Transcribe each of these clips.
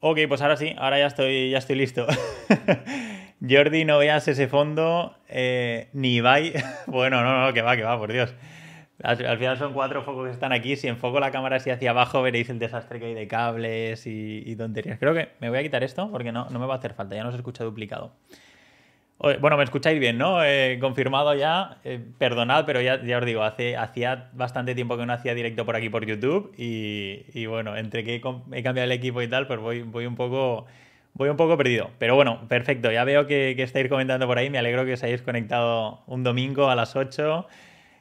Ok, pues ahora sí, ahora ya estoy, ya estoy listo. Jordi, no veas ese fondo, eh, ni Ibai. bueno, no, no, que va, que va, por Dios. Al, final son cuatro focos que están aquí. Si enfoco la cámara así hacia abajo, veréis el desastre que hay de cables y, tonterías. Creo que me voy a quitar esto porque no, no me va a hacer falta, ya no se escucha duplicado. Bueno, me escucháis bien, ¿no? Eh, confirmado ya. Eh, perdonad, pero ya, os digo, hace, hacía bastante tiempo que no hacía directo por aquí por YouTube. Y, bueno, entre que he, cambiado el equipo y tal, pues voy, voy un poco. Voy un poco perdido. Pero bueno, perfecto. Ya veo que, que estáis comentando por ahí. Me alegro que os hayáis conectado un domingo a las 8.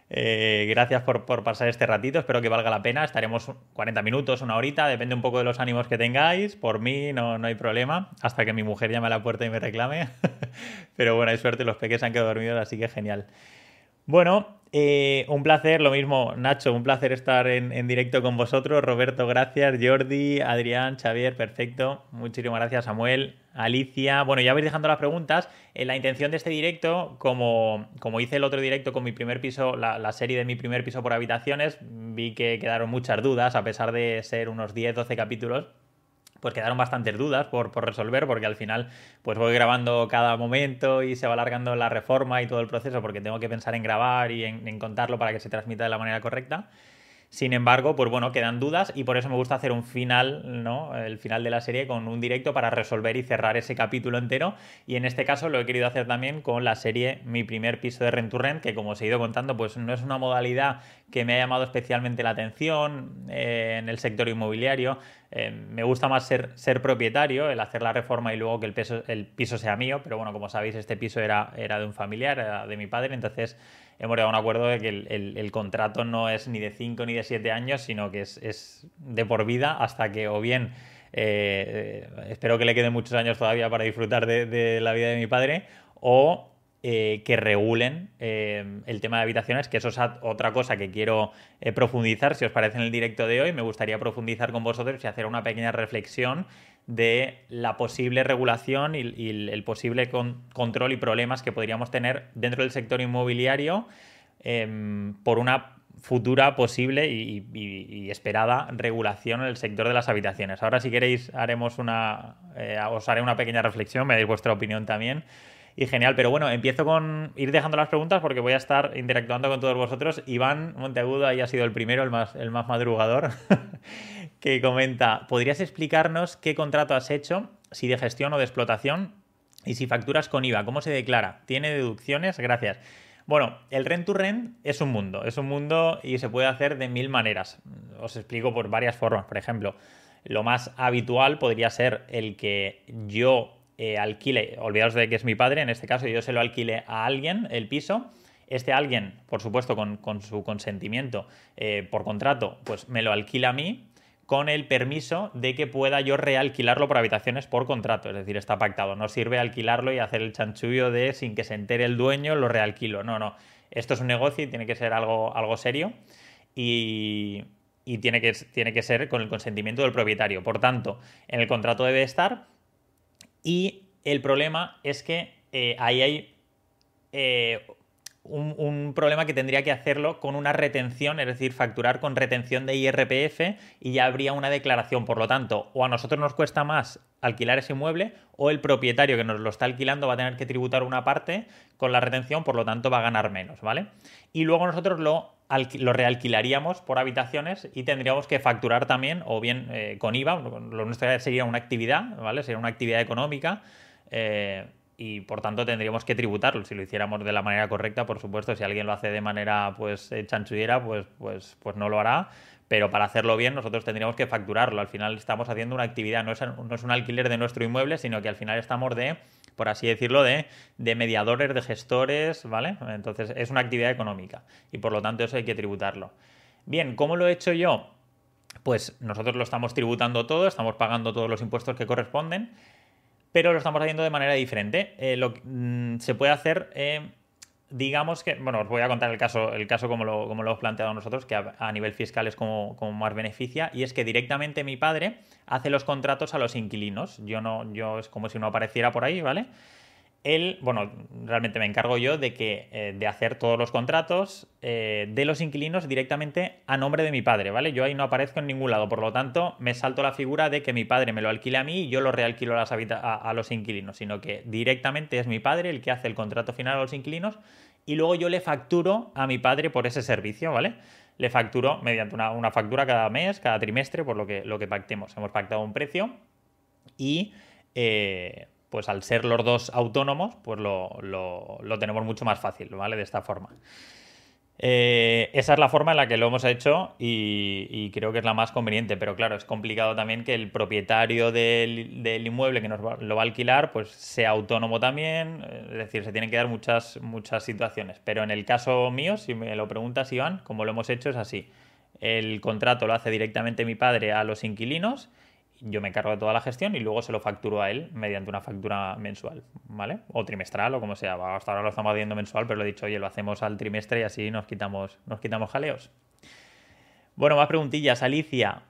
Eh, gracias por, pasar este ratito, espero que valga la pena. Estaremos 40 minutos, una horita, depende un poco de los ánimos que tengáis. Por mí no, hay problema, hasta que mi mujer llame a la puerta y me reclame. Pero bueno, hay suerte, los peques han quedado dormidos, así que genial. Bueno, eh, un placer, lo mismo, Nacho, un placer estar en, directo con vosotros. Roberto, gracias. Jordi, Adrián, Xavier, perfecto. Muchísimas gracias, Samuel, Alicia. Bueno, ya vais dejando las preguntas. Eh, la intención de este directo, como, como hice el otro directo con mi primer piso, la, la, serie de mi primer piso por habitaciones, vi que quedaron muchas dudas, a pesar de ser unos 10, 12 capítulos pues quedaron bastantes dudas por, resolver porque al final pues voy grabando cada momento y se va alargando la reforma y todo el proceso porque tengo que pensar en grabar y en contarlo para que se transmita de la manera correcta. Sin embargo, pues bueno, quedan dudas y por eso me gusta hacer un final, ¿no? El final de la serie con un directo para resolver y cerrar ese capítulo entero. Y en este caso lo he querido hacer también con la serie Mi primer piso de Rent to Rent, que como os he ido contando, pues no es una modalidad que me ha llamado especialmente la atención eh, en el sector inmobiliario. Eh, me gusta más ser, ser propietario, el hacer la reforma y luego que el, peso, el piso sea mío, pero bueno, como sabéis, este piso era, era de un familiar, era de mi padre, entonces hemos llegado a un acuerdo de que el, contrato no es ni de 5 ni de 7 años, sino que es, de por vida hasta que o bien eh, espero que le queden muchos años todavía para disfrutar de, la vida de mi padre, o eh, que regulen eh, el tema de habitaciones, que eso es otra cosa que quiero profundizar, si os parece en el directo de hoy, me gustaría profundizar con vosotros y hacer una pequeña reflexión de la posible regulación y, el posible control y problemas que podríamos tener dentro del sector inmobiliario em, por una futura posible y, esperada regulación en el sector de las habitaciones. Ahora, si queréis, haremos una, eh, os haré una pequeña reflexión, me dais vuestra opinión también. Y genial, pero bueno, empiezo con ir dejando las preguntas porque voy a estar interactuando con todos vosotros. Iván Monteagudo ahí ha sido el primero, el más, el más madrugador. que comenta, ¿podrías explicarnos qué contrato has hecho, si de gestión o de explotación, y si facturas con IVA? ¿Cómo se declara? ¿Tiene deducciones? Gracias. Bueno, el rent to rent es un mundo, es un mundo y se puede hacer de mil maneras. Os explico por varias formas. Por ejemplo, lo más habitual podría ser el que yo eh, alquile, olvidaos de que es mi padre, en este caso yo se lo alquile a alguien el piso este alguien, por supuesto, con, su consentimiento eh, por contrato, pues me lo alquila a mí con el permiso de que pueda yo realquilarlo por habitaciones por contrato. Es decir, está pactado. No sirve alquilarlo y hacer el chanchullo de sin que se entere el dueño, lo realquilo. No, no. Esto es un negocio y tiene que ser algo, algo serio y, tiene, que, tiene que ser con el consentimiento del propietario. Por tanto, en el contrato debe estar y el problema es que eh, ahí hay eh, un, problema que tendría que hacerlo con una retención, es decir, facturar con retención de IRPF y ya habría una declaración. Por lo tanto, o a nosotros nos cuesta más alquilar ese inmueble o el propietario que nos lo está alquilando va a tener que tributar una parte con la retención, por lo tanto va a ganar menos, ¿vale? Y luego nosotros lo, realquilaríamos por habitaciones y tendríamos que facturar también, o bien eh, con IVA, lo nuestro sería una actividad, ¿vale? Sería una actividad económica. Eh, y por tanto tendríamos que tributarlo. Si lo hiciéramos de la manera correcta, por supuesto, si alguien lo hace de manera pues eh, chanchullera, pues, pues, pues no lo hará. Pero para hacerlo bien, nosotros tendríamos que facturarlo. Al final estamos haciendo una actividad, no es, no es un alquiler de nuestro inmueble, sino que al final estamos de, por así decirlo, de, de mediadores, de gestores, ¿vale? Entonces es una actividad económica y por lo tanto eso hay que tributarlo. Bien, ¿cómo lo he hecho yo? Pues nosotros lo estamos tributando todo, estamos pagando todos los impuestos que corresponden pero lo estamos haciendo de manera diferente. Eh, lo, mm, se puede hacer, eh, digamos que, bueno, os voy a contar el caso, el caso como lo, hemos planteado nosotros, que a, nivel fiscal es como, como, más beneficia, y es que directamente mi padre hace los contratos a los inquilinos. Yo no, yo es como si no apareciera por ahí, ¿vale? Él, bueno, realmente me encargo yo de que eh, de hacer todos los contratos eh, de los inquilinos directamente a nombre de mi padre, ¿vale? Yo ahí no aparezco en ningún lado, por lo tanto, me salto la figura de que mi padre me lo alquile a mí y yo lo realquilo a, a, los inquilinos, sino que directamente es mi padre el que hace el contrato final a los inquilinos y luego yo le facturo a mi padre por ese servicio, ¿vale? Le facturo mediante una, factura cada mes, cada trimestre, por lo que, lo que pactemos. Hemos pactado un precio y eh, pues al ser los dos autónomos, pues lo, tenemos mucho más fácil, ¿vale? De esta forma. Eh, esa es la forma en la que lo hemos hecho y, creo que es la más conveniente, pero claro, es complicado también que el propietario del, inmueble que nos lo va a alquilar pues sea autónomo también, es decir, se tienen que dar muchas, muchas situaciones, pero en el caso mío, si me lo preguntas Iván, como lo hemos hecho es así, el contrato lo hace directamente mi padre a los inquilinos yo me encargo de toda la gestión y luego se lo facturo a él mediante una factura mensual, ¿vale? O trimestral o como sea. Hasta ahora lo estamos haciendo mensual, pero lo he dicho, oye, lo hacemos al trimestre y así nos quitamos, nos quitamos jaleos. Bueno, más preguntillas. Alicia,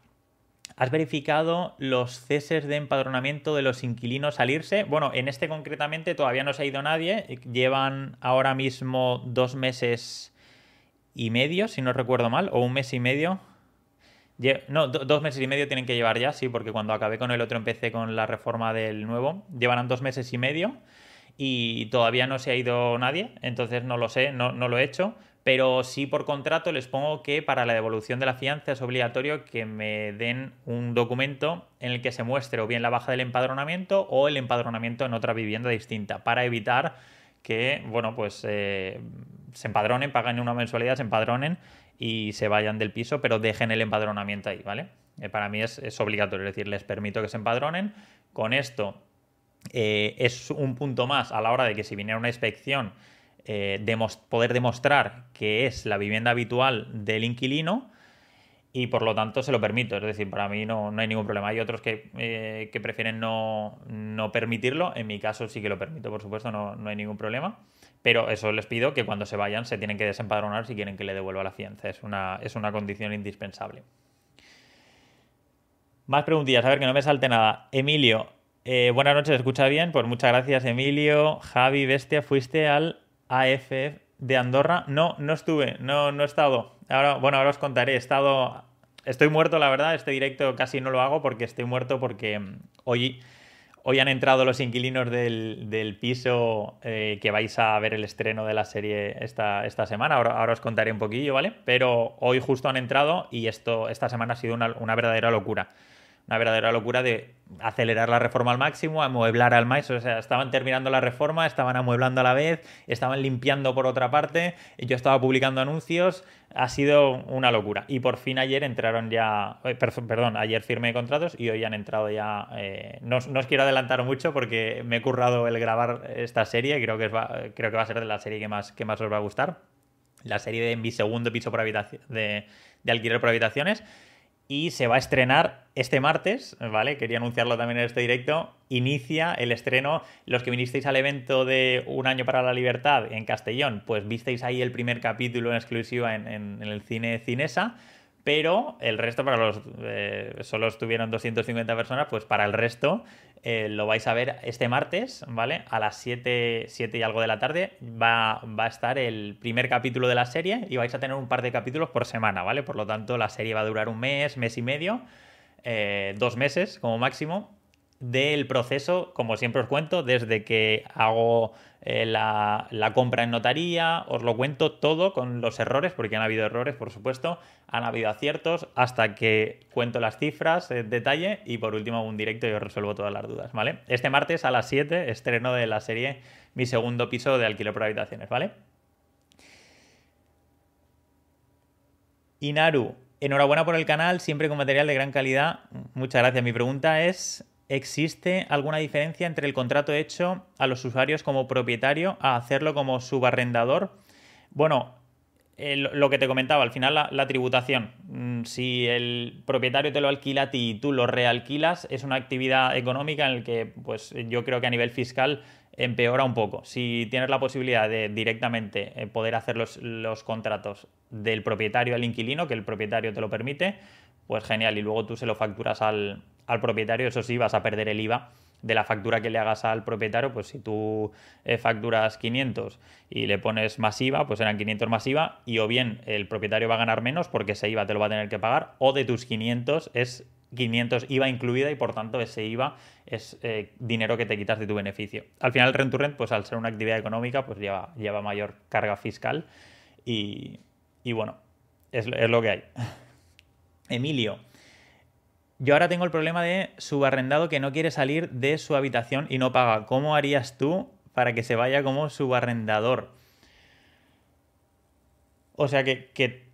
¿has verificado los ceses de empadronamiento de los inquilinos salirse? Bueno, en este concretamente todavía no se ha ido nadie. Llevan ahora mismo dos meses y medio, si no recuerdo mal, o un mes y medio no, dos meses y medio tienen que llevar ya, sí, porque cuando acabé con el otro empecé con la reforma del nuevo. Llevarán dos meses y medio y todavía no se ha ido nadie, entonces no lo sé, no, lo he hecho. Pero sí por contrato les pongo que para la devolución de la fianza es obligatorio que me den un documento en el que se muestre o bien la baja del empadronamiento o el empadronamiento en otra vivienda distinta, para evitar que, bueno, pues eh, se empadronen, paguen una mensualidad, se empadronen y se vayan del piso, pero dejen el empadronamiento ahí, ¿vale? Eh, para mí es, obligatorio, es decir, les permito que se empadronen. Con esto eh, es un punto más a la hora de que si viniera una inspección, eh, poder demostrar que es la vivienda habitual del inquilino y por lo tanto se lo permito. Es decir, para mí no, hay ningún problema. Hay otros que, prefieren no, permitirlo. En mi caso sí que lo permito, por supuesto, no, no hay ningún problema. Pero eso les pido que cuando se vayan se tienen que desempadronar si quieren que le devuelva la fianza. Es una, es una condición indispensable. Más preguntillas, a ver que no me salte nada. Emilio, eh, buenas noches, ¿escucha bien? Pues muchas gracias, Emilio. Javi, bestia, ¿fuiste al AFF de Andorra? No, no estuve, no, no he estado. Ahora, bueno, ahora os contaré. He estado. Estoy muerto, la verdad. Este directo casi no lo hago porque estoy muerto porque mm, hoy Hoy han entrado los inquilinos del, piso eh, que vais a ver el estreno de la serie esta, esta semana. Ahora, os contaré un poquillo, ¿vale? Pero hoy justo han entrado y esto esta semana ha sido una, una verdadera locura una verdadera locura de acelerar la reforma al máximo, amueblar al máximo. O sea, estaban terminando la reforma, estaban amueblando a la vez, estaban limpiando por otra parte, yo estaba publicando anuncios, ha sido una locura. Y por fin ayer entraron ya, eh, perdón, ayer firmé contratos y hoy han entrado ya. Eh, no, os quiero adelantar mucho porque me he currado el grabar esta serie, creo que, va, creo que va a ser de la serie que más, que más os va a gustar. La serie de mi segundo piso por habitación, de, de alquiler por habitaciones y se va a estrenar este martes, ¿vale? Quería anunciarlo también en este directo. Inicia el estreno. Los que vinisteis al evento de Un año para la libertad en Castellón, pues visteis ahí el primer capítulo en exclusiva en el cine Cinesa pero el resto para los eh, solo estuvieron 250 personas, pues para el resto eh, lo vais a ver este martes, ¿vale? A las 7, 7 y algo de la tarde va, va, a estar el primer capítulo de la serie y vais a tener un par de capítulos por semana, ¿vale? Por lo tanto, la serie va a durar un mes, mes y medio, eh, dos meses como máximo, del proceso, como siempre os cuento, desde que hago eh, la, compra en notaría, os lo cuento todo con los errores, porque han habido errores, por supuesto, han habido aciertos, hasta que cuento las cifras en detalle y por último un directo y os resuelvo todas las dudas, ¿vale? Este martes a las 7 estreno de la serie Mi segundo piso de alquiler por habitaciones, ¿vale? Inaru, enhorabuena por el canal, siempre con material de gran calidad. Muchas gracias. Mi pregunta es, ¿existe alguna diferencia entre el contrato hecho a los usuarios como propietario a hacerlo como subarrendador? Bueno, lo que te comentaba, al final la, tributación. Mm, si el propietario te lo alquila a ti y tú lo realquilas, es una actividad económica en la que pues, yo creo que a nivel fiscal empeora un poco. Si tienes la posibilidad de directamente eh, poder hacer los, los contratos del propietario al inquilino, que el propietario te lo permite, pues genial. Y luego tú se lo facturas al, al propietario, eso sí, vas a perder el IVA de la factura que le hagas al propietario, pues si tú eh, facturas 500 y le pones masiva, pues eran 500 masiva y o bien el propietario va a ganar menos porque ese IVA te lo va a tener que pagar o de tus 500 es 500 IVA incluida y por tanto ese IVA es eh, dinero que te quitas de tu beneficio. Al final el rent to rent, pues al ser una actividad económica, pues lleva, lleva mayor carga fiscal y, bueno, es, es lo que hay. Emilio, yo ahora tengo el problema de subarrendado que no quiere salir de su habitación y no paga. ¿Cómo harías tú para que se vaya como subarrendador? O sea, que, que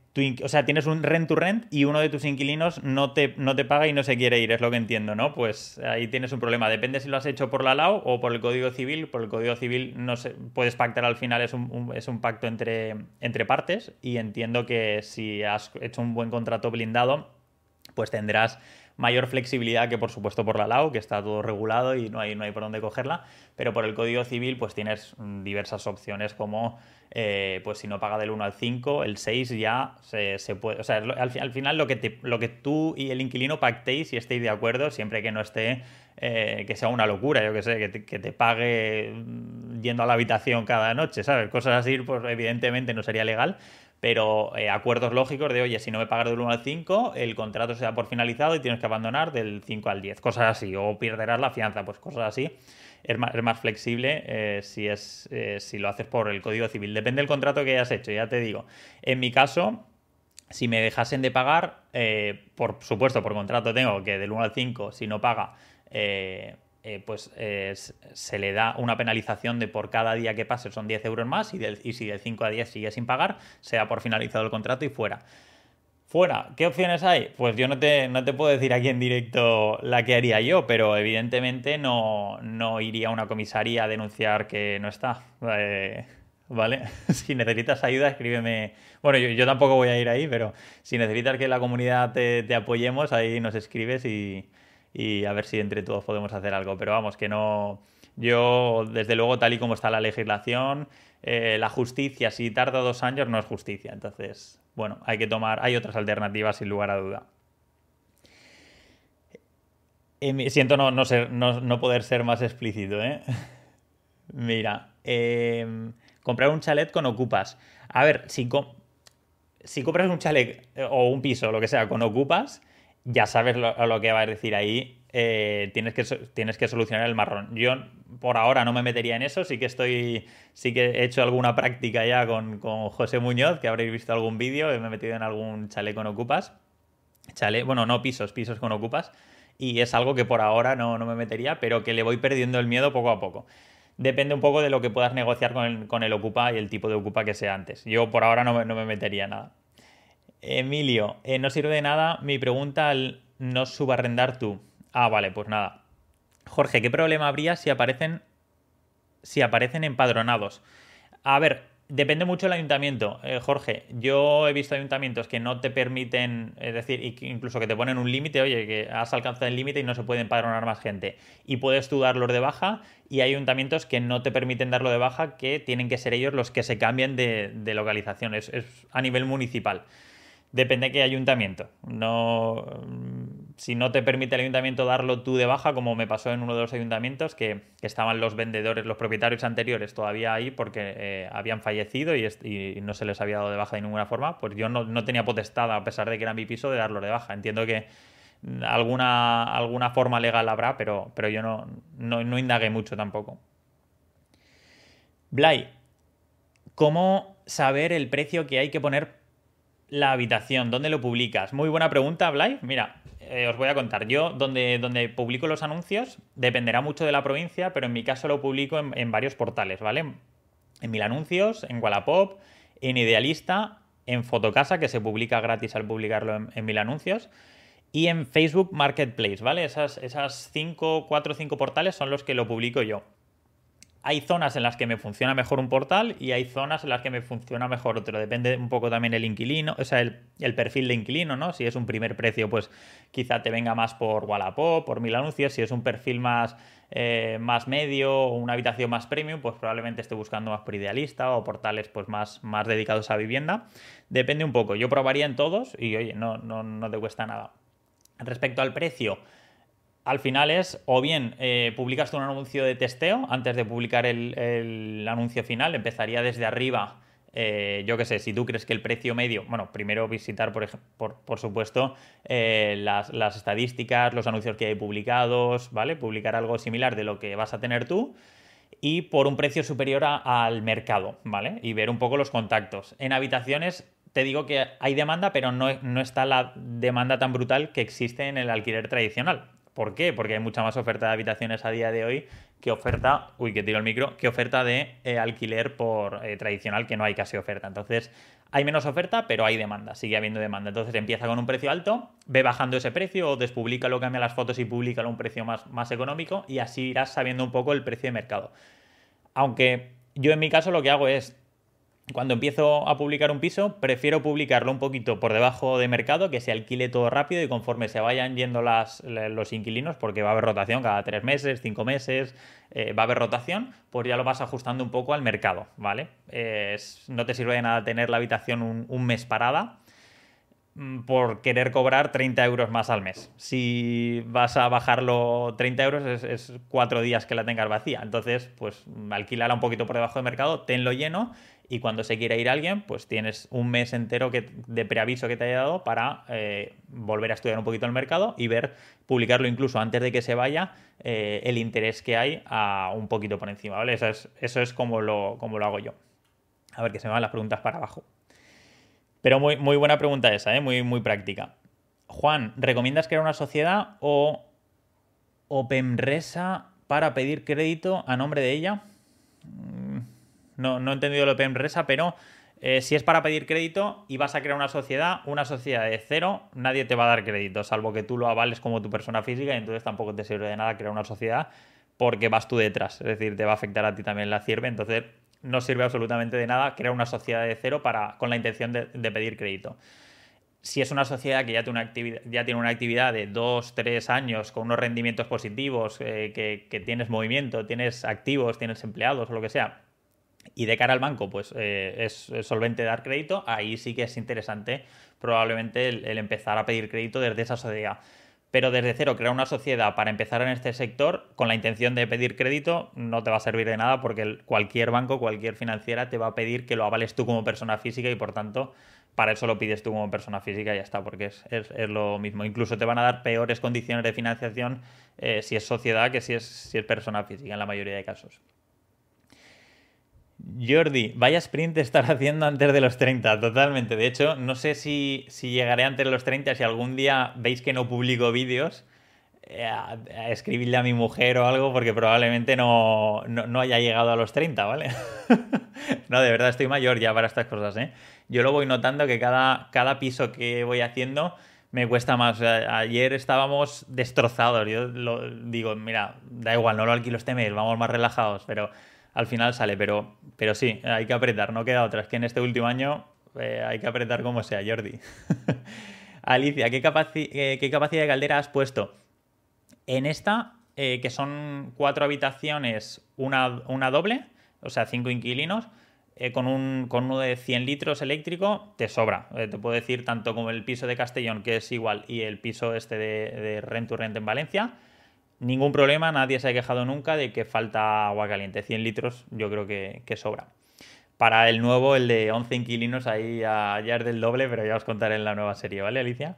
o sea, tienes un rent to rent y uno de tus inquilinos no te, no te paga y no se quiere ir, es lo que entiendo, ¿no? Pues ahí tienes un problema. Depende si lo has hecho por la LAO o por el Código Civil. Por el Código Civil no se, puedes pactar al final, es un, es un pacto entre, entre partes y entiendo que si has hecho un buen contrato blindado, pues tendrás mayor flexibilidad que por supuesto por la LAO, que está todo regulado y no hay, no hay por dónde cogerla, pero por el Código Civil pues tienes mm, diversas opciones como eh, pues si no paga del 1 al 5, el 6 ya se, puede, o sea, al, final lo que, te, lo que tú y el inquilino pactéis y estéis de acuerdo, siempre que no esté, eh, que sea una locura, yo que sé, que te, que te, pague mm, yendo a la habitación cada noche, ¿sabes? Cosas así, pues evidentemente no sería legal, pero eh, acuerdos lógicos de, oye, si no me pagas del 1 al 5, el contrato se da por finalizado y tienes que abandonar del 5 al 10, cosas así, o perderás la fianza, pues cosas así. Es más, es más flexible eh, si, es, eh, si lo haces por el Código Civil. Depende del contrato que hayas hecho, ya te digo. En mi caso, si me dejasen de pagar, por supuesto, por contrato tengo que del 1 al 5, si no paga, eh, pues eh, se le da una penalización de por cada día que pase son 10 euros más y, si de 5 a 10 sigue sin pagar, se da por finalizado el contrato y fuera. Fuera, ¿qué opciones hay? Pues yo no te, no te puedo decir aquí en directo la que haría yo, pero evidentemente no, no iría a una comisaría a denunciar que no está. Eh, ¿Vale? si necesitas ayuda, escríbeme. Bueno, yo, tampoco voy a ir ahí, pero si necesitas que la comunidad te, te apoyemos, ahí nos escribes y, y a ver si entre todos podemos hacer algo. Pero vamos, que no. Yo, desde luego, tal y como está la legislación, eh, la justicia, si tarda dos años, no es justicia. Entonces, bueno, hay que tomar. Hay otras alternativas, sin lugar a duda. Eh, siento no, no, ser, no, poder ser más explícito, ¿eh? Mira, em, comprar un chalet con ocupas. A ver, si, si compras un chalet eh, o un piso, lo que sea, con ocupas, ya sabes lo, que va a decir ahí. Eh, tienes, que, tienes que solucionar el marrón. Yo por ahora no me metería en eso, sí que estoy, sí que he hecho alguna práctica ya con, José Muñoz, que habréis visto algún vídeo, me he metido en algún chalet con ocupas. Chale, bueno, no pisos, pisos con ocupas. Y es algo que por ahora no, me metería, pero que le voy perdiendo el miedo poco a poco. Depende un poco de lo que puedas negociar con el, con el ocupa y el tipo de ocupa que sea antes. Yo por ahora no, no me metería nada. Emilio, eh, no sirve de nada mi pregunta al no subarrendar tú. Ah, vale, pues nada. Jorge, ¿qué problema habría si aparecen si aparecen empadronados? A ver, depende mucho del ayuntamiento, eh, Jorge. Yo he visto ayuntamientos que no te permiten, es decir, incluso que te ponen un límite, oye, que has alcanzado el límite y no se puede empadronar más gente. Y puedes tú darlos de baja, y hay ayuntamientos que no te permiten darlo de baja, que tienen que ser ellos los que se cambien de, localización. es a nivel municipal. Depende de qué ayuntamiento. No, si no te permite el ayuntamiento darlo tú de baja, como me pasó en uno de los ayuntamientos, que, estaban los vendedores, los propietarios anteriores todavía ahí porque eh, habían fallecido y, no se les había dado de baja de ninguna forma, pues yo no, tenía potestad, a pesar de que era mi piso, de darlo de baja. Entiendo que alguna, alguna forma legal habrá, pero, pero yo no, no, no indagué mucho tampoco. Blay, ¿cómo saber el precio que hay que poner la habitación? ¿Dónde lo publicas? Muy buena pregunta, Blay. Mira, eh, os voy a contar. Yo, donde, publico los anuncios, dependerá mucho de la provincia, pero en mi caso lo publico en, varios portales, ¿vale? En Mil Anuncios, en Wallapop, en Idealista, en Fotocasa, que se publica gratis al publicarlo en, en Mil Anuncios, y en Facebook Marketplace, ¿vale? Esas, esas cinco, cuatro o cinco portales son los que lo publico yo hay zonas en las que me funciona mejor un portal y hay zonas en las que me funciona mejor otro. Depende un poco también el inquilino, o sea, el, perfil de inquilino, ¿no? Si es un primer precio, pues quizá te venga más por Wallapop, por mil anuncios. Si es un perfil más, eh, más medio o una habitación más premium, pues probablemente esté buscando más por idealista o portales pues más, más dedicados a vivienda. Depende un poco. Yo probaría en todos y oye, no, no, no te cuesta nada. Respecto al precio, al final es o bien eh, publicas tú un anuncio de testeo antes de publicar el, anuncio final, empezaría desde arriba. Eh, yo qué sé, si tú crees que el precio medio, bueno, primero visitar, por, por, por supuesto, eh, las, las, estadísticas, los anuncios que hay publicados, ¿vale? Publicar algo similar de lo que vas a tener tú y por un precio superior al mercado, ¿vale? Y ver un poco los contactos. En habitaciones te digo que hay demanda, pero no, no está la demanda tan brutal que existe en el alquiler tradicional. ¿Por qué? Porque hay mucha más oferta de habitaciones a día de hoy que oferta, uy, que tiro el micro, que oferta de eh, alquiler por eh, tradicional, que no hay casi oferta. Entonces, hay menos oferta, pero hay demanda, sigue habiendo demanda. Entonces empieza con un precio alto, ve bajando ese precio o lo cambia las fotos y publica a un precio más, más económico y así irás sabiendo un poco el precio de mercado. Aunque yo en mi caso lo que hago es cuando empiezo a publicar un piso, prefiero publicarlo un poquito por debajo de mercado, que se alquile todo rápido y conforme se vayan yendo los inquilinos, porque va a haber rotación cada tres meses, cinco meses, eh, va a haber rotación, pues ya lo vas ajustando un poco al mercado, ¿vale? no te sirve de nada tener la habitación un mes parada por querer cobrar 30 euros más al mes. Si vas a bajarlo 30 euros es, cuatro días que la tengas vacía. Entonces, pues alquílala un poquito por debajo de mercado, tenlo lleno y cuando se quiera ir alguien, pues tienes un mes entero de preaviso que te haya dado para eh, volver a estudiar un poquito el mercado y ver, publicarlo incluso antes de que se vaya, eh, el interés que hay a un poquito por encima. Eso es, eso es como, lo, como lo hago yo. A ver que se me van las preguntas para abajo. Pero muy, muy buena pregunta esa, ¿eh? muy, muy práctica. Juan, ¿recomiendas crear una sociedad o OpenResa para pedir crédito a nombre de ella? Mm, no, no he entendido lo OpenResa, pero eh, si es para pedir crédito y vas a crear una sociedad, una sociedad de cero, nadie te va a dar crédito, salvo que tú lo avales como tu persona física y entonces tampoco te sirve de nada crear una sociedad porque vas tú detrás, es decir, te va a afectar a ti también la cierve, entonces no sirve absolutamente de nada crear una sociedad de cero para, con la intención de, pedir crédito. Si es una sociedad que ya tiene una actividad, de dos, tres años con unos rendimientos positivos, eh, que, tienes movimiento, tienes activos, tienes empleados o lo que sea, y de cara al banco, pues eh, es, solvente dar crédito, ahí sí que es interesante probablemente el empezar a pedir crédito desde esa sociedad pero desde cero crear una sociedad para empezar en este sector con la intención de pedir crédito no te va a servir de nada porque cualquier banco, cualquier financiera te va a pedir que lo avales tú como persona física y por tanto para eso lo pides tú como persona física y ya está, porque es, lo mismo. Incluso te van a dar peores condiciones de financiación eh, si es sociedad que si es, si es persona física en la mayoría de casos. Jordi, vaya sprint estar haciendo antes de los 30, totalmente. De hecho, no sé si, llegaré antes de los 30, si algún día veis que no publico vídeos, eh, escribirle a mi mujer o algo, porque probablemente no, haya llegado a los 30, ¿vale? no, de verdad estoy mayor ya para estas cosas, ¿eh? Yo lo voy notando que cada, cada piso que voy haciendo me cuesta más. ayer estábamos destrozados. Yo lo, digo, mira, da igual, no lo alquilo este mes, vamos más relajados, pero al final sale, pero, pero sí, hay que apretar, no queda otra. Es que en este último año eh, hay que apretar como sea, Jordi. Alicia, ¿qué, eh, ¿qué, capacidad de caldera has puesto? En esta, eh, que son cuatro habitaciones, una, una doble, o sea, cinco inquilinos, con, un, con uno de 100 litros eléctrico, te sobra. te puedo decir, tanto como el piso de Castellón, que es igual, y el piso este de, de Rent to Rent en Valencia, ningún problema, nadie se ha quejado nunca de que falta agua caliente. 100 litros yo creo que, sobra. Para el nuevo, el de 11 inquilinos, ahí ya, es del doble, pero ya os contaré en la nueva serie, ¿vale, Alicia?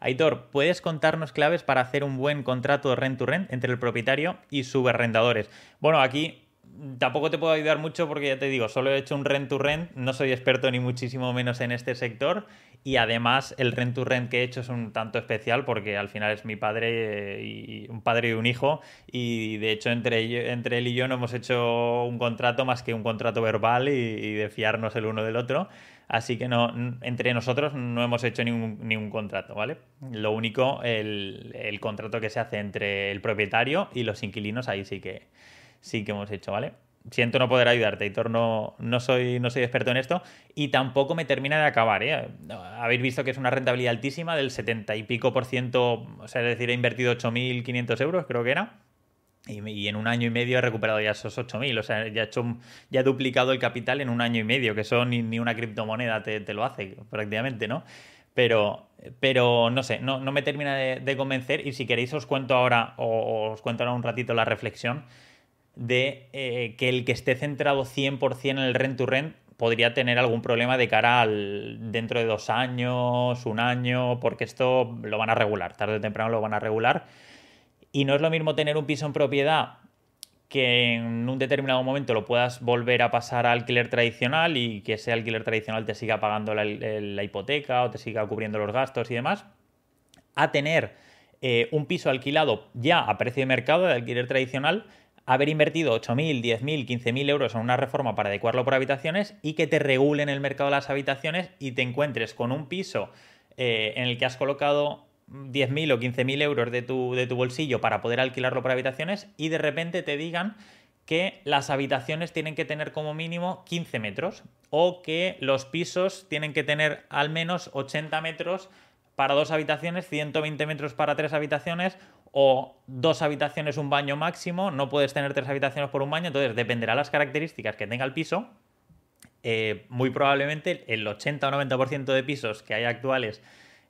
Aitor, ¿puedes contarnos claves para hacer un buen contrato de rent to rent entre el propietario y subarrendadores? Bueno, aquí tampoco te puedo ayudar mucho porque ya te digo, solo he hecho un rent to rent, no soy experto ni muchísimo menos en este sector y además el rent to rent que he hecho es un tanto especial porque al final es mi padre y un padre y un hijo y de hecho entre, entre él y yo no hemos hecho un contrato más que un contrato verbal y, de fiarnos el uno del otro. Así que no, entre nosotros no hemos hecho ningún, ningún contrato, ¿vale? Lo único, el, el contrato que se hace entre el propietario y los inquilinos, ahí sí que, sí que hemos hecho, ¿vale? Siento no poder ayudarte, Hitor, no, no, soy, no soy experto en esto y tampoco me termina de acabar. ¿eh? Habéis visto que es una rentabilidad altísima del 70 y pico por ciento, o sea, es decir, he invertido 8.500 euros, creo que era, y, en un año y medio he recuperado ya esos 8.000, o sea, ya he, hecho, ya he duplicado el capital en un año y medio, que eso ni, una criptomoneda te, te, lo hace prácticamente, ¿no? pero, pero no sé, no, me termina de, convencer y si queréis os cuento ahora, o os cuento ahora un ratito la reflexión de eh, que el que esté centrado 100% en el rent to rent podría tener algún problema de cara al dentro de dos años, un año, porque esto lo van a regular, tarde o temprano lo van a regular. Y no es lo mismo tener un piso en propiedad que en un determinado momento lo puedas volver a pasar a alquiler tradicional y que ese alquiler tradicional te siga pagando la, hipoteca o te siga cubriendo los gastos y demás, a tener eh, un piso alquilado ya a precio de mercado de alquiler tradicional, haber invertido 8.000, 10.000, 15.000 euros en una reforma para adecuarlo por habitaciones y que te regulen el mercado de las habitaciones y te encuentres con un piso eh, en el que has colocado 10.000 o 15.000 euros de tu, de tu bolsillo para poder alquilarlo por habitaciones y de repente te digan que las habitaciones tienen que tener como mínimo 15 metros o que los pisos tienen que tener al menos 80 metros para dos habitaciones, 120 metros para tres habitaciones o dos habitaciones, un baño máximo, no puedes tener tres habitaciones por un baño, entonces dependerá de las características que tenga el piso. Eh, muy probablemente el 80 o 90% de pisos que hay actuales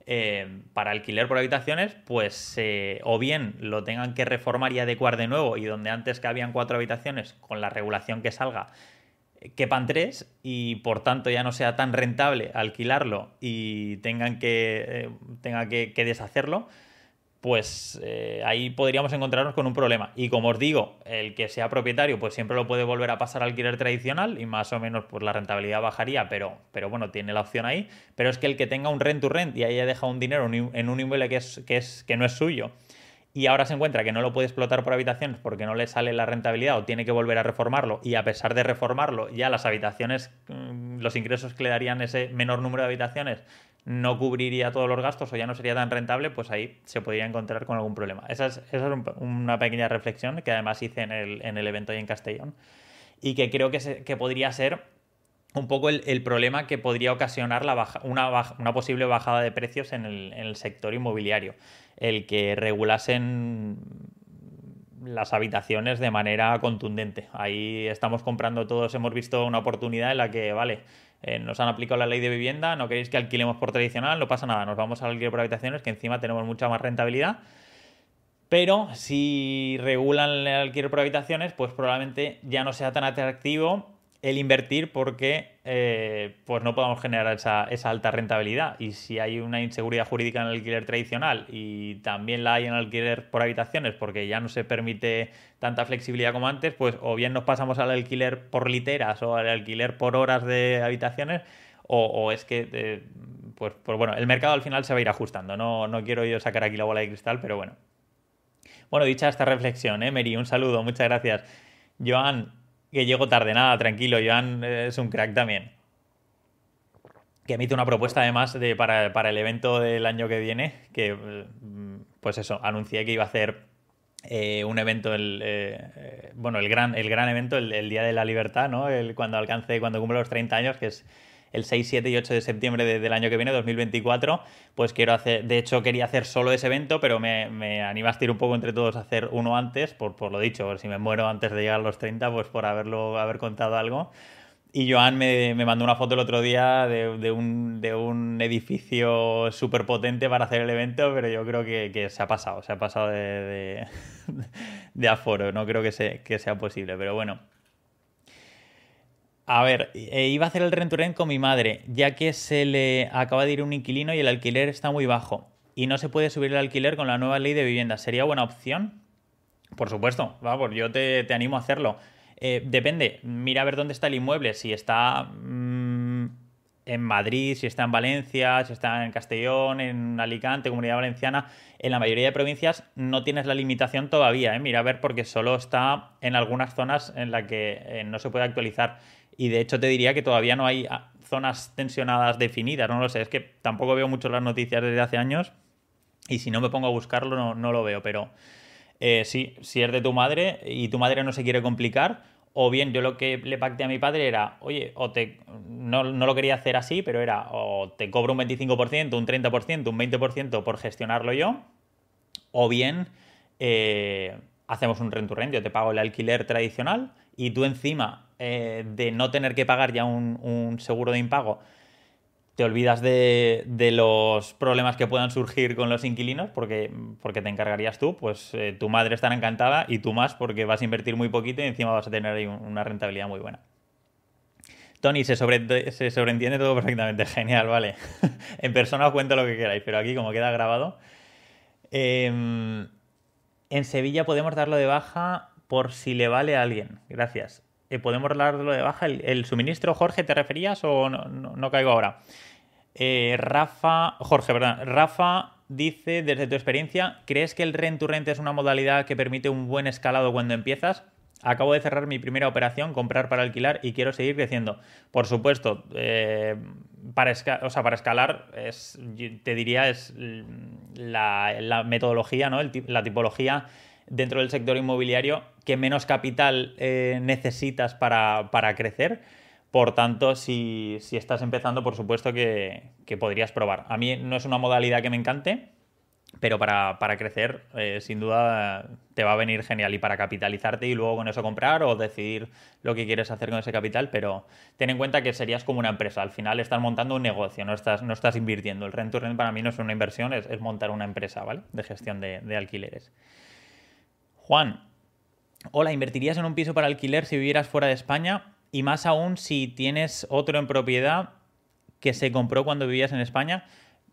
eh, para alquiler por habitaciones, pues eh, o bien lo tengan que reformar y adecuar de nuevo y donde antes que habían cuatro habitaciones, con la regulación que salga, quepan tres y por tanto ya no sea tan rentable alquilarlo y tengan que, tenga que deshacerlo pues eh, ahí podríamos encontrarnos con un problema. Y como os digo, el que sea propietario, pues siempre lo puede volver a pasar al alquiler tradicional y más o menos pues la rentabilidad bajaría, pero, pero bueno, tiene la opción ahí. Pero es que el que tenga un rent to rent y haya dejado un dinero en un inmueble que, es, que, es, que no es suyo y ahora se encuentra que no lo puede explotar por habitaciones porque no le sale la rentabilidad o tiene que volver a reformarlo y a pesar de reformarlo ya las habitaciones, mm, los ingresos que le darían ese menor número de habitaciones no cubriría todos los gastos o ya no sería tan rentable, pues ahí se podría encontrar con algún problema. Esa es, una pequeña reflexión que además hice en el, en el evento ahí en Castellón y que creo que, que podría ser un poco el, problema que podría ocasionar la baja, una, una, posible bajada de precios en el, en el, sector inmobiliario. El que regulasen las habitaciones de manera contundente. Ahí estamos comprando todos, hemos visto una oportunidad en la que, vale, eh, nos han aplicado la ley de vivienda, no queréis que alquilemos por tradicional, no pasa nada, nos vamos al alquiler por habitaciones, que encima tenemos mucha más rentabilidad. Pero si regulan el alquiler por habitaciones, pues probablemente ya no sea tan atractivo el invertir porque eh, pues no podamos generar esa, alta rentabilidad. Y si hay una inseguridad jurídica en el alquiler tradicional y también la hay en el alquiler por habitaciones porque ya no se permite tanta flexibilidad como antes, pues o bien nos pasamos al alquiler por literas o al alquiler por horas de habitaciones o, es que... Eh, pues, pues, bueno, el mercado al final se va a ir ajustando. No, no quiero yo sacar aquí la bola de cristal, pero bueno. Bueno, dicha esta reflexión, ¿eh? Un saludo, muchas gracias. Joan, que llego tarde, nada, tranquilo, Joan es un crack también. Que emite una propuesta además de, para, el evento del año que viene, que mm, pues eso, anuncié que iba a hacer eh, un evento, el, eh, eh, bueno, el gran, el gran evento, el, Día de la Libertad, ¿no? El, cuando alcance, cuando cumple los 30 años, que es el 6, 7 y 8 de septiembre del año que viene, 2024, pues quiero hacer, de hecho quería hacer solo ese evento, pero me, me animaste a ir un poco entre todos a hacer uno antes, por, por lo dicho, si me muero antes de llegar a los 30, pues por haberlo, haber contado algo. Y Joan me, me, mandó una foto el otro día de, de, un, de un, edificio súper potente para hacer el evento, pero yo creo que, que, se ha pasado, se ha pasado de, de, aforo, no creo que, se, que sea posible, pero bueno, a ver, eh, iba a hacer el rent rent con mi madre, ya que se le acaba de ir un inquilino y el alquiler está muy bajo. Y no se puede subir el alquiler con la nueva ley de vivienda. ¿Sería buena opción? Por supuesto, vamos, yo te, animo a hacerlo. Eh, depende, mira a ver dónde está el inmueble. Si está mm, en Madrid, si está en Valencia, si está en Castellón, en Alicante, Comunidad Valenciana, en la mayoría de provincias no tienes la limitación todavía. ¿eh? Mira a ver porque solo está en algunas zonas en las que no se puede actualizar. Y de hecho te diría que todavía no hay ah, zonas tensionadas definidas, no lo sé, es que tampoco veo mucho las noticias desde hace años y si no me pongo a buscarlo no, lo veo, pero eh, sí, si es de tu madre y tu madre no se quiere complicar, o bien yo lo que le pacté a mi padre era, oye, o te, no, lo quería hacer así, pero era, o te cobro un 25%, un 30%, un 20% por gestionarlo yo, o bien eh, hacemos un rent to rent, yo te pago el alquiler tradicional y tú encima eh, de no tener que pagar ya un, seguro de impago, te olvidas de, los problemas que puedan surgir con los inquilinos porque, porque te encargarías tú, pues eh, tu madre estará encantada y tú más porque vas a invertir muy poquito y encima vas a tener ahí una rentabilidad muy buena. Tony, se, se sobreentiende todo perfectamente, genial, vale. en persona os cuento lo que queráis, pero aquí como queda grabado. Em, en Sevilla podemos darlo de baja por si le vale a alguien. Gracias. Eh, ¿Podemos darlo de baja? ¿El, suministro, Jorge, te referías o no caigo ahora? Eh, Rafa, Jorge, ¿verdad? Rafa dice, desde tu experiencia, ¿crees que el rent to rent es una modalidad que permite un buen escalado cuando empiezas? Acabo de cerrar mi primera operación, comprar para alquilar y quiero seguir creciendo. Por supuesto, eh, para, para escalar, es, te diría, es la, metodología, ¿no? la tipología dentro del sector inmobiliario que menos capital eh, necesitas para, para crecer por tanto, si, estás empezando, por supuesto que, podrías probar. A mí no es una modalidad que me encante, pero para, crecer, eh, sin duda, te va a venir genial. Y para capitalizarte y luego con eso comprar o decidir lo que quieres hacer con ese capital, pero ten en cuenta que serías como una empresa. Al final estás montando un negocio, no estás, no estás invirtiendo. El rent to rent para mí no es una inversión, es, montar una empresa, ¿vale? De gestión de, de alquileres. Juan, hola, ¿invertirías en un piso para alquiler si vivieras fuera de España? Y más aún si tienes otro en propiedad que se compró cuando vivías en España.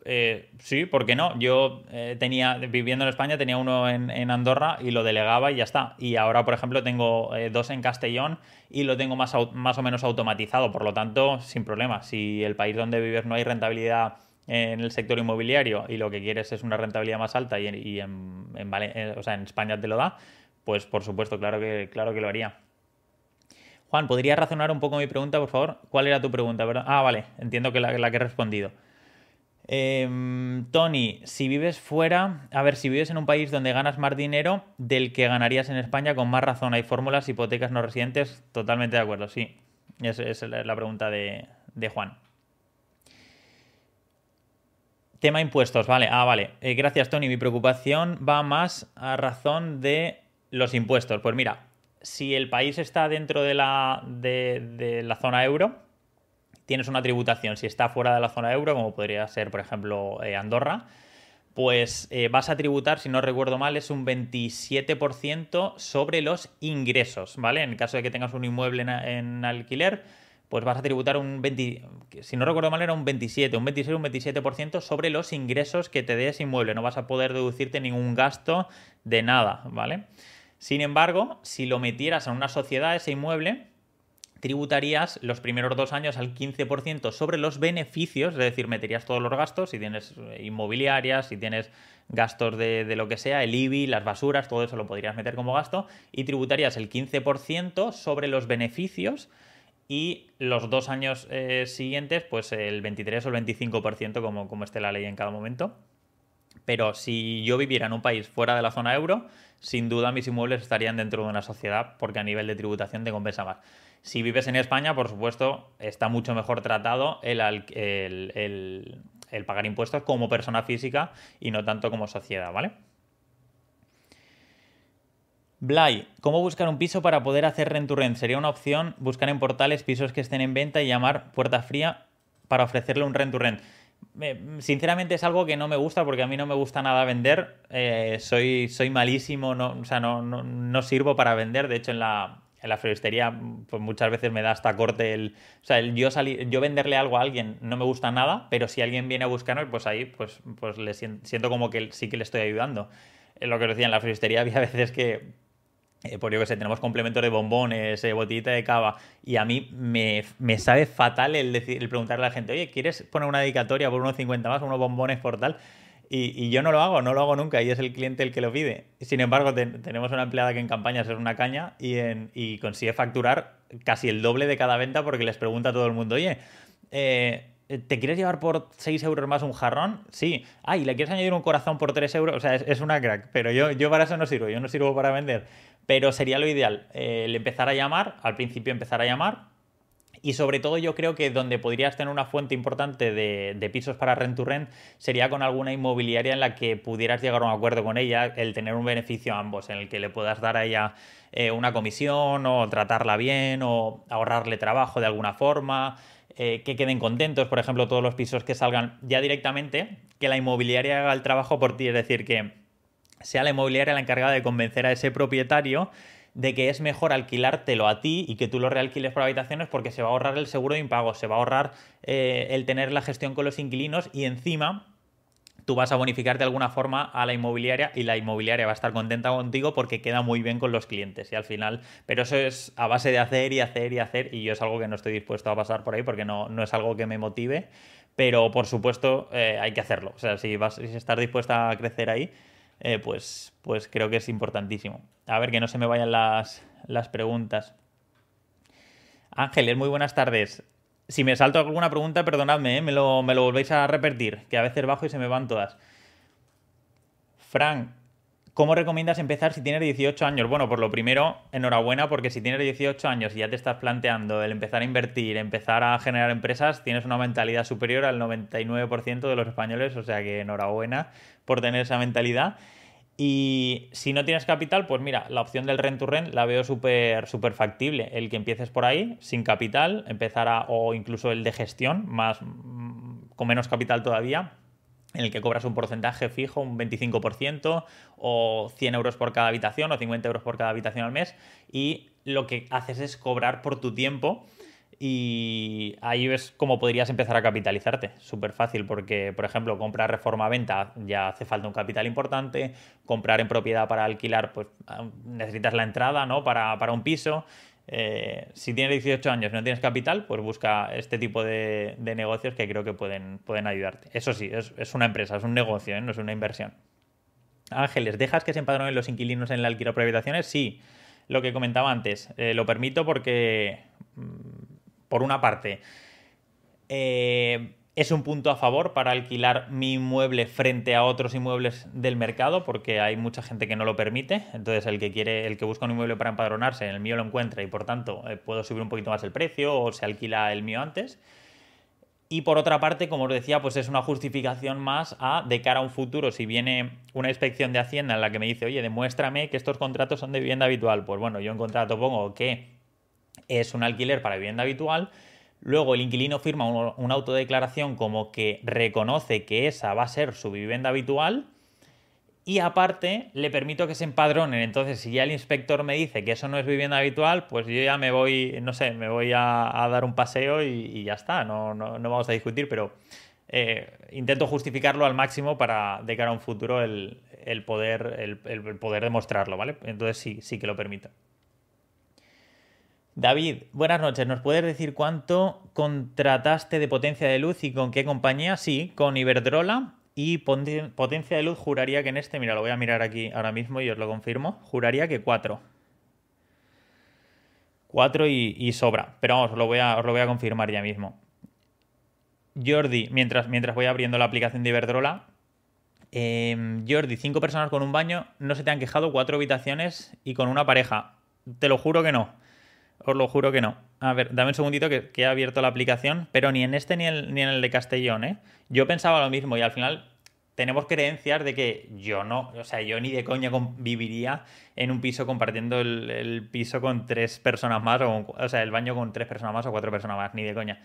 Eh, sí, ¿por qué no? Yo eh, tenía, viviendo en España, tenía uno en, Andorra y lo delegaba y ya está. Y ahora, por ejemplo, tengo eh, dos en Castellón y lo tengo más, más o memenos automatizado. Por lo tanto, sin problema. Si el país donde vives no hay rentabilidad en el sector inmobiliario y lo que quieres es una rentabilidad más alta y, en, o sea, en España te lo da, pues por supuesto, claro que, claro que lo haría. Juan, ¿podrías razonar un poco mi pregunta, por favor? ¿Cuál era tu pregunta? Ah, vale, entiendo que la, que he respondido. Em, Tony, si vives fuera, a ver, si vives en un país donde ganas más dinero del que ganarías en España, con más razón, hay fórmulas, hipotecas no residentes, totalmente de acuerdo, sí. Es la pregunta de, Juan. Tema impuestos, vale. Ah, vale. Eh, gracias, Tony. Mi preocupación va más a razón de los impuestos. Pues mira, si el país está dentro de la, de, la zona euro, tienes una tributación. Si está fuera de la zona euro, como podría ser, por ejemplo, eh, Andorra, pues eh, vas a tributar, si no recuerdo mal, es un 27% sobre los ingresos, ¿vale? En caso de que tengas un inmueble en, alquiler, pues vas a tributar un 20, si no recuerdo mal era un 27, un 26, un 27% sobre los ingresos que te dé ese inmueble. No vas a poder deducirte ningún gasto de nada, ¿vale? Sin embargo, si lo metieras en una sociedad, ese inmueble, tributarías los primeros dos años al 15% sobre los beneficios, es decir, meterías todos los gastos, si tienes eh, inmobiliarias, si tienes gastos de, lo que sea, el IBI, las basuras, todo eso lo podrías meter como gasto, y tributarías el 15% sobre los beneficios y los dos años eh, siguientes, pues el 23 o el 25%, como, como esté la ley en cada momento. Pero si yo viviera en un país fuera de la zona euro, sin duda mis inmuebles estarían dentro de una sociedad porque a nivel de tributación te compensa más. Si vives en España, por supuesto, está mucho mejor tratado el, pagar impuestos como persona física y no tanto como sociedad, ¿vale? Blay, ¿cómo buscar un piso para poder hacer rent to rent? Sería una opción buscar en portales pisos que estén en venta y llamar puerta fría para ofrecerle un rent to rent sinceramente es algo que no me gusta porque a mí no me gusta nada vender. Eh, soy, soy malísimo, no, o sea, no, no, sirvo para vender. De hecho, en la, en la floristería pues muchas veces me da hasta corte el... O sea, el yo, salir, yo venderle algo a alguien no me gusta nada, pero si alguien viene a buscarme, pues ahí pues, pues siento, como que sí que le estoy ayudando. Es lo que decía, en la floristería había veces que eh, por yo que sé, tenemos complementos de bombones, eh, botellita de cava, y a mí me, sabe fatal el, decir, el preguntarle a la gente, oye, ¿quieres poner una dedicatoria por unos 50 más, unos bombones por tal? Y, yo no lo hago, no lo hago nunca, y es el cliente el que lo pide. Sin embargo, tenemos una empleada que en campañas es una caña y, y consigue facturar casi el doble de cada venta porque les pregunta a todo el mundo, oye, eh, ¿Te quieres llevar por 6 euros más un jarrón? Sí. Ay, ¿le quieres añadir un corazón por 3 euros? O sea, es, una crack. Pero yo, yo para eso no sirvo. Yo no sirvo para vender. Pero sería lo ideal, eh, el empezar a llamar, al principio empezar a llamar, y sobre todo yo creo que donde podrías tener una fuente importante de, pisos para rent to rent sería con alguna inmobiliaria en la que pudieras llegar a un acuerdo con ella, el tener un beneficio a ambos, en el que le puedas dar a ella eh, una comisión o tratarla bien o ahorrarle trabajo de alguna forma. eh, que queden contentos, por ejemplo, todos los pisos que salgan ya directamente, que la inmobiliaria haga el trabajo por ti, es decir, que sea la inmobiliaria la encargada de convencer a ese propietario de que es mejor alquilártelo a ti y que tú lo realquiles por habitaciones porque se va a ahorrar el seguro de impago, se va a ahorrar eh, el tener la gestión con los inquilinos y encima tú vas a bonificar de alguna forma a la inmobiliaria y la inmobiliaria va a estar contenta contigo porque queda muy bien con los clientes y al final, pero eso es a base de hacer y hacer y hacer y yo es algo que no estoy dispuesto a pasar por ahí porque no, no es algo que me motive, pero por supuesto eh, hay que hacerlo, o sea, si, vas, si estás dispuesta a crecer ahí, eh, pues, pues creo que es importantísimo. A ver, que no se me vayan las, las preguntas. Ángeles, muy buenas tardes. Si me salto alguna pregunta, perdonadme, ¿eh? me, lo, me, lo, volvéis a repetir, que a veces bajo y se me van todas. Frank, ¿cómo recomiendas empezar si tienes 18 años? Bueno, por lo primero, enhorabuena, porque si tienes 18 años y ya te estás planteando el empezar a invertir, empezar a generar empresas, tienes una mentalidad superior al 99% de los españoles, o sea que enhorabuena por tener esa mentalidad. Y si no tienes capital, pues mira, la opción del rent to rent la veo súper super factible. El que empieces por ahí, sin capital, empezar a, o incluso el de gestión, más, mm, con menos capital todavía, en el que cobras un porcentaje fijo, un 25%, o 100 euros por cada habitación, o 50 euros por cada habitación al mes, y lo que haces es cobrar por tu tiempo y ahí ves cómo podrías empezar a capitalizarte. Súper fácil, porque, por ejemplo, comprar reforma-venta ya hace falta un capital importante. Comprar en propiedad para alquilar, pues ah, necesitas la entrada, ¿no? Para, un piso. Eh, si tienes 18 años y no tienes capital, pues busca este tipo de, negocios que creo que pueden, pueden ayudarte. Eso sí, es, una empresa, es un negocio, ¿eh? no es una inversión. Ángeles, ¿dejas que se empadronen los inquilinos en el alquiler por habitaciones? Sí, lo que comentaba antes. Eh, lo permito porque mm, por una parte, eh, es un punto a favor para alquilar mi inmueble frente a otros inmuebles del mercado, porque hay mucha gente que no lo permite. Entonces, el que quiere, el que busca un inmueble para empadronarse, el mío lo encuentra y por tanto eh, puedo subir un poquito más el precio o se alquila el mío antes. Y por otra parte, como os decía, pues es una justificación más a de cara a un futuro. Si viene una inspección de Hacienda en la que me dice, oye, demuéstrame que estos contratos son de vivienda habitual. Pues bueno, yo en contrato pongo que es un alquiler para vivienda habitual. Luego el inquilino firma una autodeclaración como que reconoce que esa va a ser su vivienda habitual y aparte le permito que se empadronen. Entonces, si ya el inspector me dice que eso no es vivienda habitual, pues yo ya me voy, no sé, me voy a, dar un paseo y, ya está. No, no, vamos a discutir, pero eh, intento justificarlo al máximo para de cara a un futuro el, poder, el, poder demostrarlo, ¿vale? Entonces sí, sí que lo permito. David, buenas noches. ¿Nos puedes decir cuánto contrataste de potencia de luz y con qué compañía? Sí, con Iberdrola y potencia de luz juraría que en este, mira, lo voy a mirar aquí ahora mismo y os lo confirmo, juraría que cuatro. Cuatro y, sobra, pero vamos, os lo, voy a, confirmar ya mismo. Jordi, mientras, mientras voy abriendo la aplicación de Iberdrola, em, Jordi, cinco personas con un baño, no se te han quejado, cuatro habitaciones y con una pareja. Te lo juro que no. Os lo juro que no. A ver, dame un segundito que, he abierto la aplicación, pero ni en este ni, en el de Castellón, ¿eh? Yo pensaba lo mismo y al final tenemos creencias de que yo no, o sea, yo ni de coña viviría en un piso compartiendo el, piso con tres personas más, o, o, sea, el baño con tres personas más o cuatro personas más, ni de coña.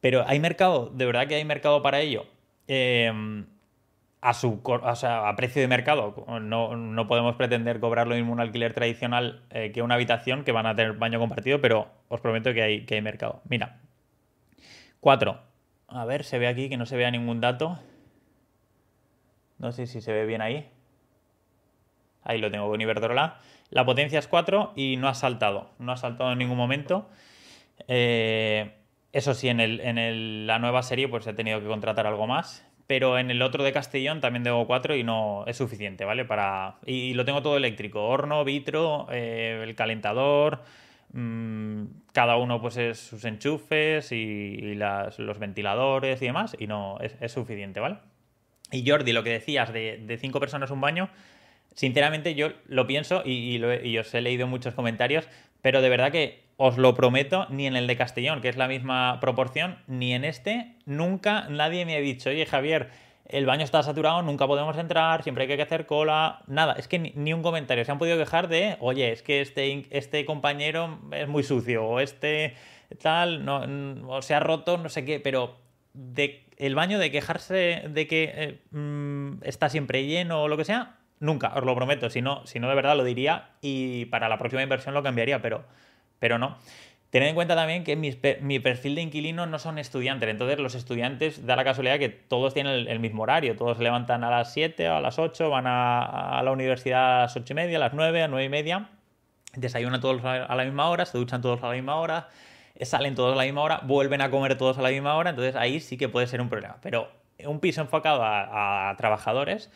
Pero hay mercado, de verdad que hay mercado para ello. Eh, a su o sea, a precio de mercado. No, podemos pretender cobrar lo mismo un alquiler tradicional eh, que una habitación que van a tener baño compartido, pero os prometo que hay, que hay mercado. Mira. 4. A ver, se ve aquí que no se vea ningún dato. No sé si se ve bien ahí. Ahí lo tengo con Iberdrola. La potencia es 4 y no ha saltado. No ha saltado en ningún momento. Eh, eso sí, en, el, en la nueva serie pues he tenido que contratar algo más pero en el otro de Castellón también tengo cuatro y no es suficiente, ¿vale? Para y, lo tengo todo eléctrico, horno, vitro, eh, el calentador, mm, cada uno pues es sus enchufes y, los ventiladores y demás y no es, suficiente, ¿vale? Y Jordi, lo que decías de, cinco personas un baño, sinceramente yo lo pienso y, y os he leído muchos comentarios, pero de verdad que os lo prometo, ni en el de Castellón, que es la misma proporción, ni en este, nunca nadie me ha dicho, oye Javier, el baño está saturado, nunca podemos entrar, siempre hay que hacer cola, nada, es que ni, un comentario. Se han podido quejar de, oye, es que este, este compañero es muy sucio, o este tal, no, se ha roto, no sé qué, pero el baño de quejarse de que eh, mm, está siempre lleno o lo que sea, nunca, os lo prometo, si no, si no de verdad lo diría y para la próxima inversión lo cambiaría, pero, pero no. Tened en cuenta también que mi, perfil de inquilino no son estudiantes, entonces los estudiantes da la casualidad que todos tienen el, mismo horario, todos se levantan a las 7 o a las 8, van a, la universidad a las 8 y media, a las 9, a 9 y media, desayunan todos a la misma hora, se duchan todos a la misma hora, salen todos a la misma hora, vuelven a comer todos a la misma hora, entonces ahí sí que puede ser un problema. Pero un piso enfocado a trabajadores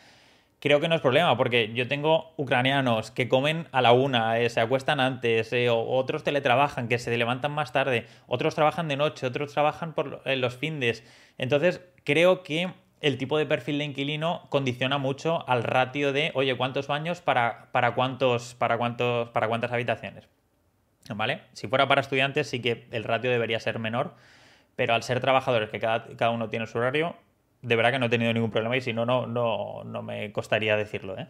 creo que no es problema, porque yo tengo ucranianos que comen a la una, eh, se acuestan antes, eh, otros teletrabajan, que se levantan más tarde, otros trabajan de noche, otros trabajan por los findes. Entonces, creo que el tipo de perfil de inquilino condiciona mucho al ratio de, oye, ¿cuántos baños para, para, cuántos, para, cuántos, para cuántas habitaciones? ¿Vale? Si fuera para estudiantes, sí que el ratio debería ser menor, pero al ser trabajadores, que cada, cada uno tiene su horario, de verdad que no he tenido ningún problema y si no, no, no, me costaría decirlo. ¿eh?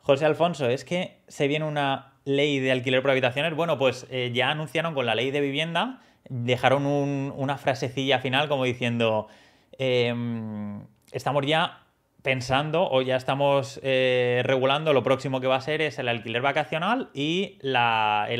José Alfonso, es que se viene una ley de alquiler por habitaciones. Bueno, pues eh, ya anunciaron con la ley de vivienda, dejaron una frasecilla final como diciendo, em, estamos ya pensando o ya estamos eh, regulando lo próximo que va a ser es el alquiler vacacional y el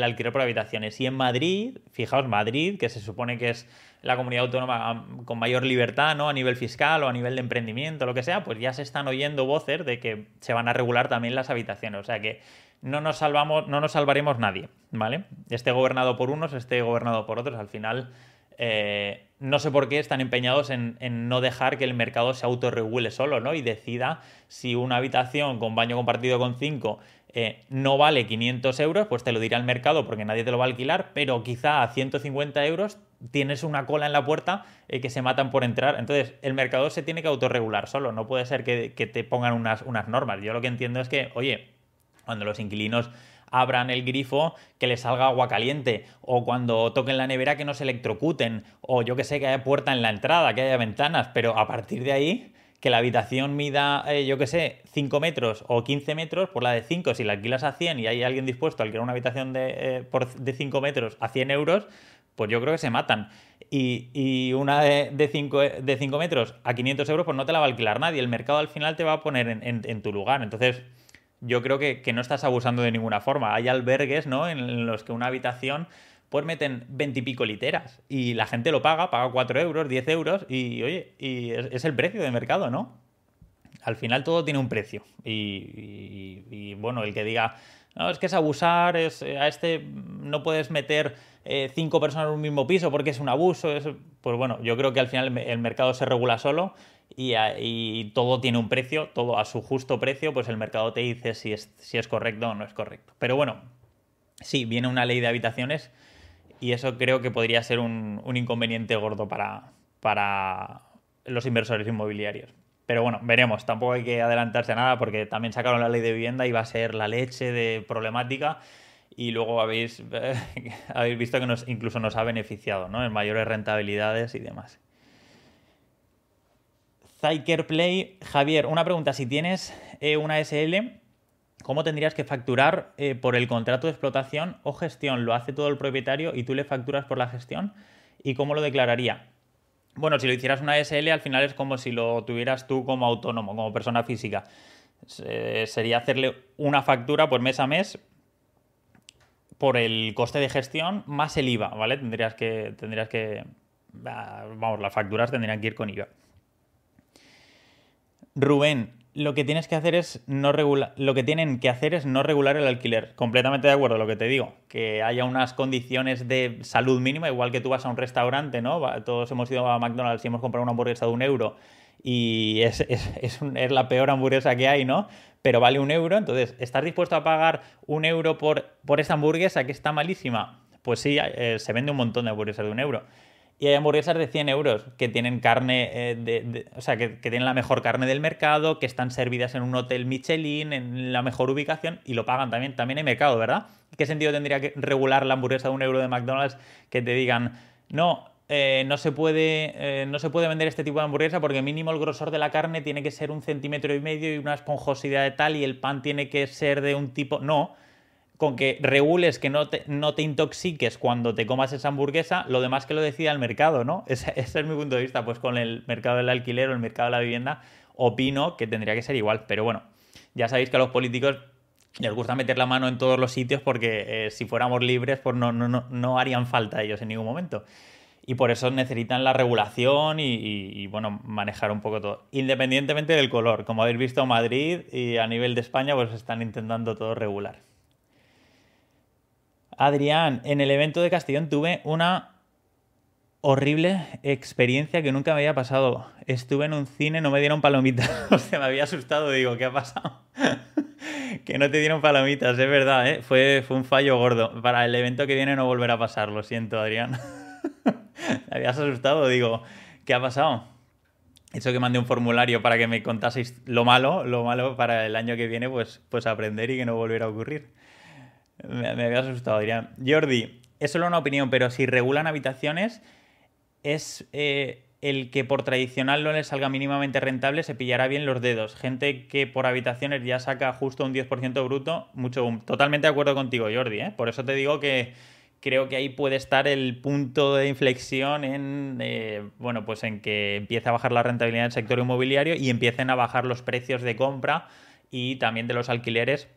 alquiler por habitaciones. Y en Madrid, fijaos, Madrid, que se supone que es la comunidad autónoma con mayor libertad, ¿no? A nivel fiscal o a nivel de emprendimiento, lo que sea, pues ya se están oyendo voces de que se van a regular también las habitaciones. O sea que no nos salvamos, no nos salvaremos nadie, ¿vale? Esté gobernado por unos, esté gobernado por otros, al final. Eh, no sé por qué están empeñados en, no dejar que el mercado se autorregule solo, ¿no? Y decida si una habitación con baño compartido con cinco eh, no vale 500 euros, pues te lo dirá el mercado porque nadie te lo va a alquilar, pero quizá a 150 euros tienes una cola en la puerta eh, que se matan por entrar. Entonces, el mercado se tiene que autorregular solo, no puede ser que, te pongan unas, unas normas. Yo lo que entiendo es que, oye, cuando los inquilinos abran el grifo que les salga agua caliente o cuando toquen la nevera que no se electrocuten o yo que sé que haya puerta en la entrada, que haya ventanas, pero a partir de ahí que la habitación mida, eh, yo que sé, 5 metros o 15 metros, por la de 5, si la alquilas a 100 y hay alguien dispuesto a alquilar una habitación de, eh, por, de 5 metros a 100 euros, pues yo creo que se matan. Y, una de 5 de cinco metros a 500 euros, pues no te la va a alquilar nadie. El mercado al final te va a poner en, tu lugar. Entonces, yo creo que, no estás abusando de ninguna forma. Hay albergues, ¿no? En los que una habitación pues meten 20 y pico literas y la gente lo paga, paga 4 euros, 10 euros y oye, y es, el precio de mercado, ¿no? Al final todo tiene un precio y bueno, el que diga, no, es que es abusar, es, eh, a este no puedes meter eh, cinco personas en un mismo piso porque es un abuso. pues bueno, yo creo que al final el mercado se regula solo y, todo tiene un precio, todo a su justo precio, pues el mercado te dice si es, si es correcto o no es correcto. Pero bueno, sí, viene una ley de habitaciones y eso creo que podría ser un, inconveniente gordo para, para los inversores inmobiliarios. Pero bueno, veremos. Tampoco hay que adelantarse a nada porque también sacaron la ley de vivienda y va a ser la leche de problemática. Y luego habéis, habéis visto que nos, incluso nos ha beneficiado ¿no? en mayores rentabilidades y demás. Zyker Play, Javier, una pregunta. Si tienes eh, una SL, ¿cómo tendrías que facturar eh, por el contrato de explotación o gestión? ¿Lo hace todo el propietario y tú le facturas por la gestión? ¿Y cómo lo declararía? Bueno, si lo hicieras una SL, al final es como si lo tuvieras tú como autónomo, como persona física. sería hacerle una factura por mes a mes por el coste de gestión más el IVA, ¿vale? Tendrías que, tendrías que, ah, vamos, las facturas tendrían que ir con IVA. Rubén, lo que tienes que hacer es no regular, lo que tienen que hacer es no regular el alquiler. Completamente de acuerdo lo que te digo, que haya unas condiciones de salud mínima, igual que tú vas a un restaurante, ¿no? Todos hemos ido a McDonald's y hemos comprado una hamburguesa de un euro y es, es, la peor hamburguesa que hay, ¿no? Pero vale un euro, entonces, ¿estás dispuesto a pagar un euro por, por esta hamburguesa que está malísima? Pues sí, eh, se vende un montón de hamburguesas de un euro. Y hay hamburguesas de 100 euros que tienen carne, eh, de, o sea, que, tienen la mejor carne del mercado, que están servidas en un hotel Michelin, en la mejor ubicación, y lo pagan también. También hay mercado, ¿verdad? ¿Qué sentido tendría que regular la hamburguesa de un euro de McDonald's que te digan, no, eh, no, se puede, eh, no se puede vender este tipo de hamburguesa porque mínimo el grosor de la carne tiene que ser un centímetro y medio y una esponjosidad de tal y el pan tiene que ser de un tipo... No, con que regules que no te, no te intoxiques cuando te comas esa hamburguesa, lo demás que lo decida el mercado, ¿no? Ese, es mi punto de vista. Pues con el mercado del alquiler o el mercado de la vivienda, opino que tendría que ser igual. Pero bueno, ya sabéis que a los políticos les gusta meter la mano en todos los sitios porque eh, si fuéramos libres, pues no, no, no, no harían falta ellos en ningún momento y por eso necesitan la regulación y, bueno, manejar un poco todo. Independientemente del color, como habéis visto Madrid y a nivel de España, pues están intentando todo regular. Adrián, en el evento de Castellón tuve una horrible experiencia que nunca me había pasado. Estuve en un cine, no me dieron palomitas. o sea, me había asustado, digo, ¿qué ha pasado? que no te dieron palomitas, es verdad, ¿eh? fue, fue un fallo gordo. Para el evento que viene no volverá a pasar, lo siento, Adrián. ¿Te habías asustado? Digo, ¿qué ha pasado? Eso que mandé un formulario para que me contaseis lo malo, lo malo para el año que viene, pues, pues aprender y que no volviera a ocurrir. Me, había asustado, Adrián. Jordi, es solo una opinión, pero si regulan habitaciones, es eh, el que por tradicional no le salga mínimamente rentable, se pillará bien los dedos. Gente que por habitaciones ya saca justo un 10% bruto, mucho Totalmente de acuerdo contigo, Jordi, ¿eh? Por eso te digo que creo que ahí puede estar el punto de inflexión en, eh, bueno, pues en que empiece a bajar la rentabilidad del sector inmobiliario y empiecen a bajar los precios de compra y también de los alquileres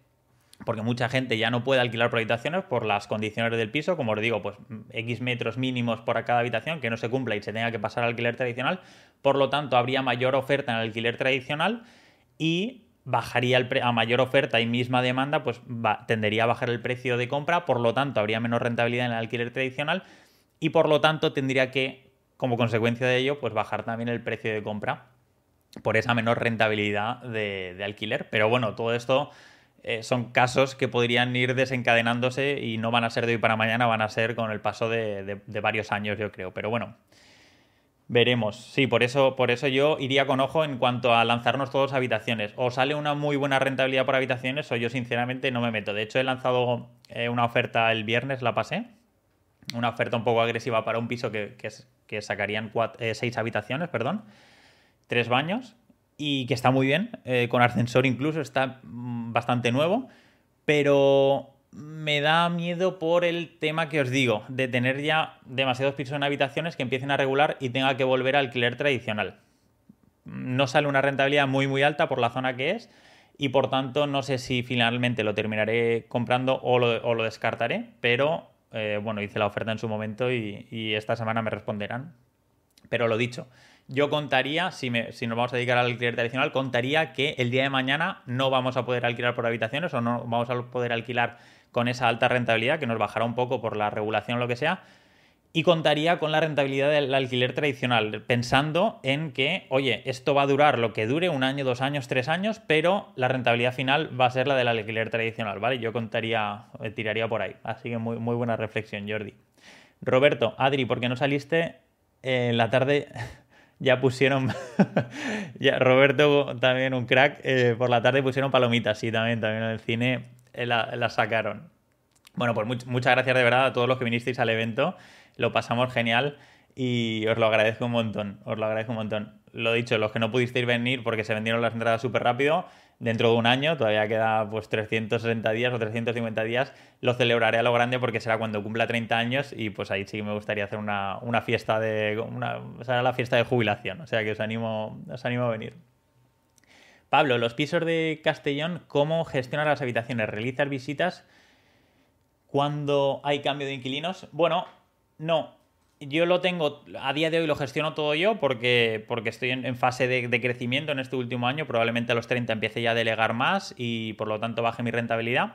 porque mucha gente ya no puede alquilar por habitaciones por las condiciones del piso, como os digo, pues X metros mínimos por cada habitación, que no se cumpla y se tenga que pasar al alquiler tradicional, por lo tanto habría mayor oferta en el alquiler tradicional y bajaría el a mayor oferta y misma demanda, pues tendería a bajar el precio de compra, por lo tanto habría menos rentabilidad en el alquiler tradicional y por lo tanto tendría que, como consecuencia de ello, pues bajar también el precio de compra por esa menor rentabilidad de, alquiler. Pero bueno, todo esto eh, son casos que podrían ir desencadenándose y no van a ser de hoy para mañana, van a ser con el paso de varios años, yo creo. Pero bueno, Veremos, sí, por eso, por eso yo iría con ojo en cuanto a lanzarnos todos habitaciones. O sale una muy buena rentabilidad por habitaciones, o yo sinceramente no me meto. De hecho, he lanzado eh, una oferta el viernes, la pasé. Una oferta un poco agresiva para un piso que, que, sacarían eh, seis habitaciones, perdón. Tres baños. Y que está muy bien, eh, con ascensor incluso, está mm, bastante nuevo. Pero me da miedo por el tema que os digo, de tener ya demasiados pisos en habitaciones que empiecen a regular y tenga que volver al alquiler tradicional. No sale una rentabilidad muy muy alta por la zona que es y por tanto no sé si finalmente lo terminaré comprando o lo, descartaré, pero eh, bueno, hice la oferta en su momento y, y esta semana me responderán. Pero lo dicho, yo contaría, si, si nos vamos a dedicar al alquiler tradicional, contaría que el día de mañana no vamos a poder alquilar por habitaciones o no vamos a poder alquilar con esa alta rentabilidad, que nos bajará un poco por la regulación o lo que sea, y contaría con la rentabilidad del alquiler tradicional, pensando en que, oye, esto va a durar lo que dure, un año, dos años, tres años, pero la rentabilidad final va a ser la del alquiler tradicional, ¿vale? Yo contaría, eh, tiraría por ahí. Así que muy, muy buena reflexión, Jordi. Roberto, Adri, ¿por qué no saliste en la tarde? ya pusieron. Roberto, también un crack. Eh, por la tarde pusieron palomitas, sí, también, también en el cine eh, la, sacaron. Bueno, pues muchas gracias de verdad a todos los que vinisteis al evento. Lo pasamos genial y os lo agradezco un montón. Os lo agradezco un montón. Lo dicho, los que no pudisteis venir porque se vendieron las entradas súper rápido, dentro de un año, todavía queda pues 360 días o 350 días, lo celebraré a lo grande porque será cuando cumpla 30 años y pues ahí sí me gustaría hacer una, fiesta de. Una, será la fiesta de jubilación. O sea que os animo, os animo a venir. Pablo, los pisos de Castellón, ¿cómo gestionar las habitaciones? ¿Realizas visitas cuando hay cambio de inquilinos? Bueno, no. Yo lo tengo, a día de hoy lo gestiono todo yo porque, porque estoy en, fase de, crecimiento en este último año. Probablemente a los 30 empiece ya a delegar más y por lo tanto baje mi rentabilidad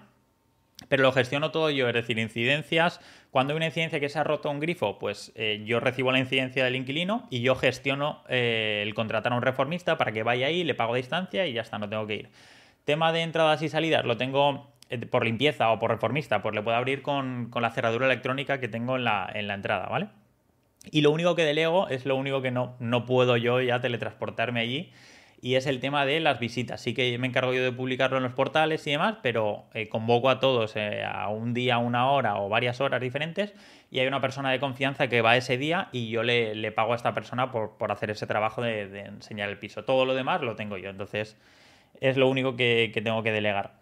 pero lo gestiono todo yo, es decir, incidencias. Cuando hay una incidencia que se ha roto un grifo, pues eh, yo recibo la incidencia del inquilino y yo gestiono eh, el contratar a un reformista para que vaya ahí, le pago a distancia y ya está, no tengo que ir. Tema de entradas y salidas, lo tengo eh, por limpieza o por reformista, pues le puedo abrir con, la cerradura electrónica que tengo en la, en la, entrada, ¿vale? Y lo único que delego es lo único que no, no puedo yo ya teletransportarme allí y es el tema de las visitas. Sí que me encargo yo de publicarlo en los portales y demás, pero eh, convoco a todos eh, a un día, una hora o varias horas diferentes y hay una persona de confianza que va ese día y yo le, pago a esta persona por, hacer ese trabajo de, enseñar el piso. Todo lo demás lo tengo yo, entonces es lo único que, tengo que delegar.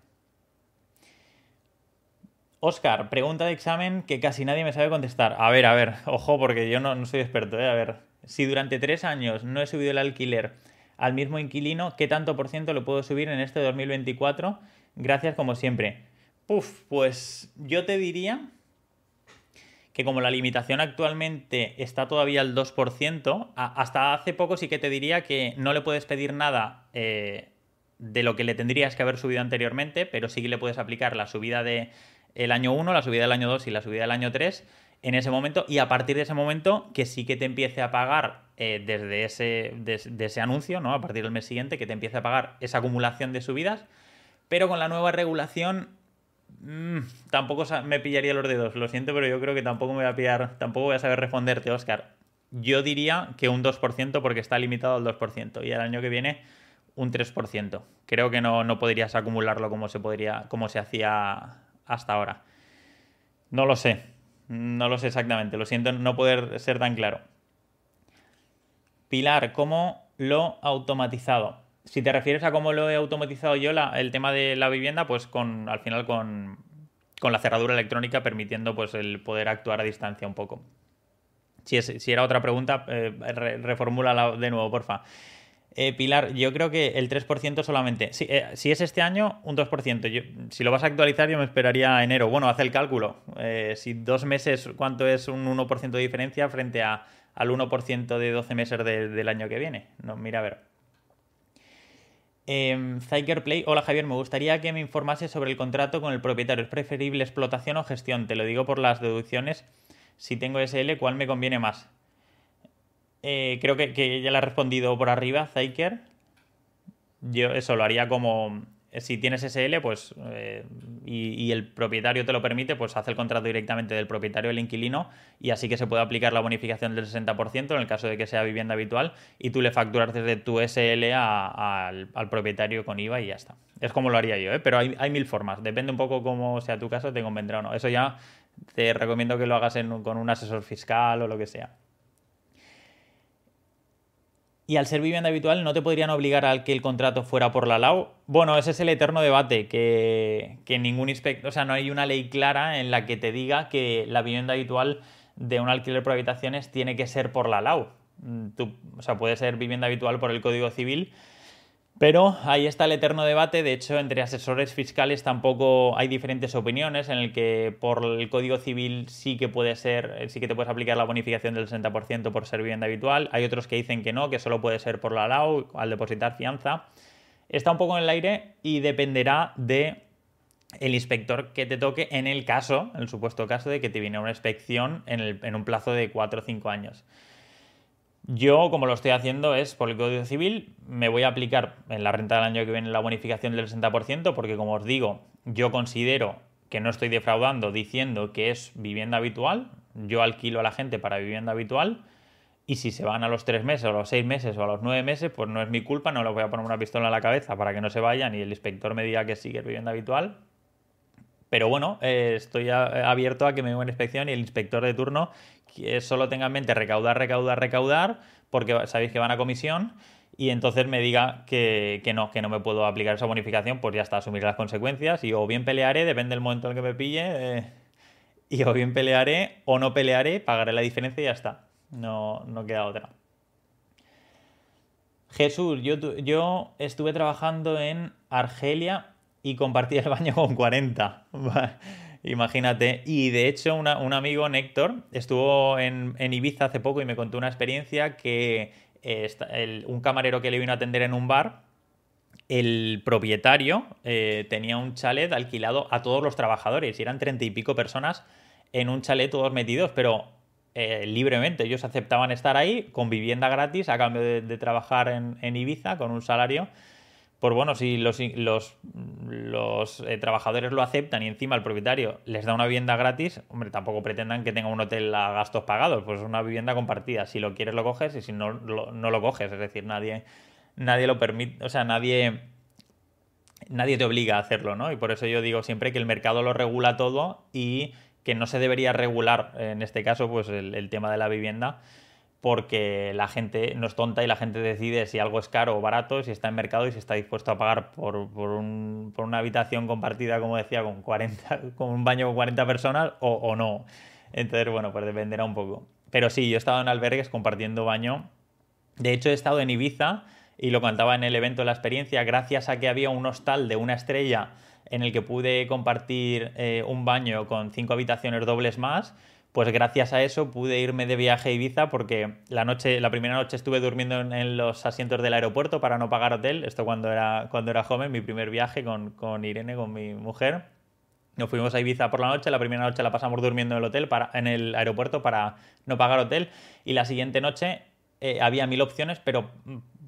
Oscar, pregunta de examen que casi nadie me sabe contestar. A ver, a ver, ojo, porque yo no, soy experto, ¿eh? A ver, si durante tres años no he subido el alquiler al mismo inquilino, ¿qué tanto por ciento lo puedo subir en este 2024? Gracias como siempre. Puf, pues yo te diría que como la limitación actualmente está todavía al 2%, hasta hace poco sí que te diría que no le puedes pedir nada eh, de lo que le tendrías que haber subido anteriormente, pero sí que le puedes aplicar la subida del el año 1, la subida del año 2 y la subida del año 3 en ese momento y a partir de ese momento que sí que te empiece a pagar eh, desde ese, de, ese anuncio, ¿no? A partir del mes siguiente, que te empiece a pagar esa acumulación de subidas, pero con la nueva regulación mm, tampoco me pillaría los dedos, lo siento, pero yo creo que tampoco me voy a pillar, tampoco voy a saber responderte, Oscar. Yo diría que un 2% porque está limitado al 2% y el año que viene un 3%. Creo que no, no podrías acumularlo como se, podría, como se hacía hasta ahora. No lo sé, no lo sé exactamente, lo siento no poder ser tan claro. Pilar, ¿cómo lo automatizado? Si te refieres a cómo lo he automatizado yo, el tema de la vivienda, pues con al final con, la cerradura electrónica permitiendo pues el poder actuar a distancia un poco. Si, si era otra pregunta, eh, de nuevo, porfa. Eh, Pilar, yo creo que el 3% solamente. Eh, si, es este año, un 2%. si lo vas a actualizar, yo me esperaría enero. Bueno, haz el cálculo. Eh, si dos meses, ¿cuánto es un 1% de diferencia frente a, al 1% de 12 meses del año que viene? No, mira a ver. Eh, Play, hola Javier, me gustaría que me informase sobre el contrato con el propietario. ¿Es preferible explotación o gestión? Te lo digo por las deducciones. Si tengo SL, ¿cuál me conviene más? Eh, creo que, ya le ha respondido por arriba, Zyker. Yo eso lo haría como. Si tienes SL, pues. Eh, y, el propietario te lo permite, pues hace el contrato directamente del propietario del inquilino y así que se puede aplicar la bonificación del 60% en el caso de que sea vivienda habitual y tú le facturas desde tu SL al, propietario con IVA y ya está. Es como lo haría yo, ¿eh? pero hay, mil formas. Depende un poco cómo sea tu caso, te convendrá o no. Eso ya te recomiendo que lo hagas con un asesor fiscal o lo que sea. Y al ser vivienda habitual, ¿no te podrían obligar a que el contrato fuera por la LAU? Bueno, ese es el eterno debate, que, ningún inspector, o sea, no hay una ley clara en la que te diga que la vivienda habitual de un alquiler por habitaciones tiene que ser por la LAU. Mm, o sea, puede ser vivienda habitual por el Código Civil, pero ahí está el eterno debate. De hecho, entre asesores fiscales tampoco hay diferentes opiniones en el que por el Código Civil sí que puede ser, eh, sí que te puedes aplicar la bonificación del 60% por ser vivienda habitual. Hay otros que dicen que no, que solo puede ser por la LAU al depositar fianza. Está un poco en el aire y dependerá de el inspector que te toque en el caso, en el supuesto caso de que te viene una inspección en, en un plazo de 4 o 5 años. Yo, como lo estoy haciendo, es por el Código Civil, me voy a aplicar en la renta del año que viene la bonificación del 60%, porque como os digo, yo considero que no estoy defraudando diciendo que es vivienda habitual, yo alquilo a la gente para vivienda habitual, y si se van a los tres meses, o a los seis meses, o a los nueve meses, pues no es mi culpa, no les voy a poner una pistola en la cabeza para que no se vayan y el inspector me diga que sigue vivienda habitual. Pero bueno, eh, estoy abierto a que me dé inspección y el inspector de turno que solo tenga en mente recaudar, recaudar, recaudar, porque sabéis que van a comisión, y entonces me diga que, no, que no me puedo aplicar esa bonificación, pues ya está, asumir las consecuencias, y o bien pelearé, depende del momento en el que me pille, eh, y o bien pelearé o no pelearé, pagaré la diferencia y ya está. No, no queda otra. Jesús, yo, yo estuve trabajando en Argelia y compartí el baño con 40. Imagínate. Y de hecho, un amigo, Néctor, estuvo en, Ibiza hace poco y me contó una experiencia que eh, un camarero que le vino a atender en un bar, el propietario eh, tenía un chalet alquilado a todos los trabajadores y eran treinta y pico personas en un chalet todos metidos, pero eh, libremente. Ellos aceptaban estar ahí con vivienda gratis a cambio de, trabajar en Ibiza con un salario pues bueno, si los, los, eh, trabajadores lo aceptan y encima el propietario les da una vivienda gratis, hombre, tampoco pretendan que tenga un hotel a gastos pagados, pues es una vivienda compartida. Si lo quieres lo coges y si no, no lo coges. Es decir, nadie, nadie lo permite, o sea, nadie, nadie te obliga a hacerlo, ¿no? Y por eso yo digo siempre que el mercado lo regula todo y que no se debería regular, en este caso, pues el tema de la vivienda porque la gente no es tonta y la gente decide si algo es caro o barato, si está en mercado y si está dispuesto a pagar por, una habitación compartida, como decía, con, 40, con un baño con 40 personas o, o no. Entonces, bueno, pues dependerá un poco. Pero sí, yo he estado en albergues compartiendo baño. De hecho, he estado en Ibiza y lo contaba en el evento la experiencia, gracias a que había un hostal de una estrella en el que pude compartir eh, un baño con cinco habitaciones dobles más, pues gracias a eso pude irme de viaje a Ibiza porque la noche, la primera noche estuve durmiendo en, los asientos del aeropuerto para no pagar hotel. Esto cuando era, cuando era joven, mi primer viaje con, con Irene, con mi mujer. Nos fuimos a Ibiza por la noche, la primera noche la pasamos durmiendo en el hotel para, en el aeropuerto para no pagar hotel. Y la siguiente noche eh, había mil opciones, pero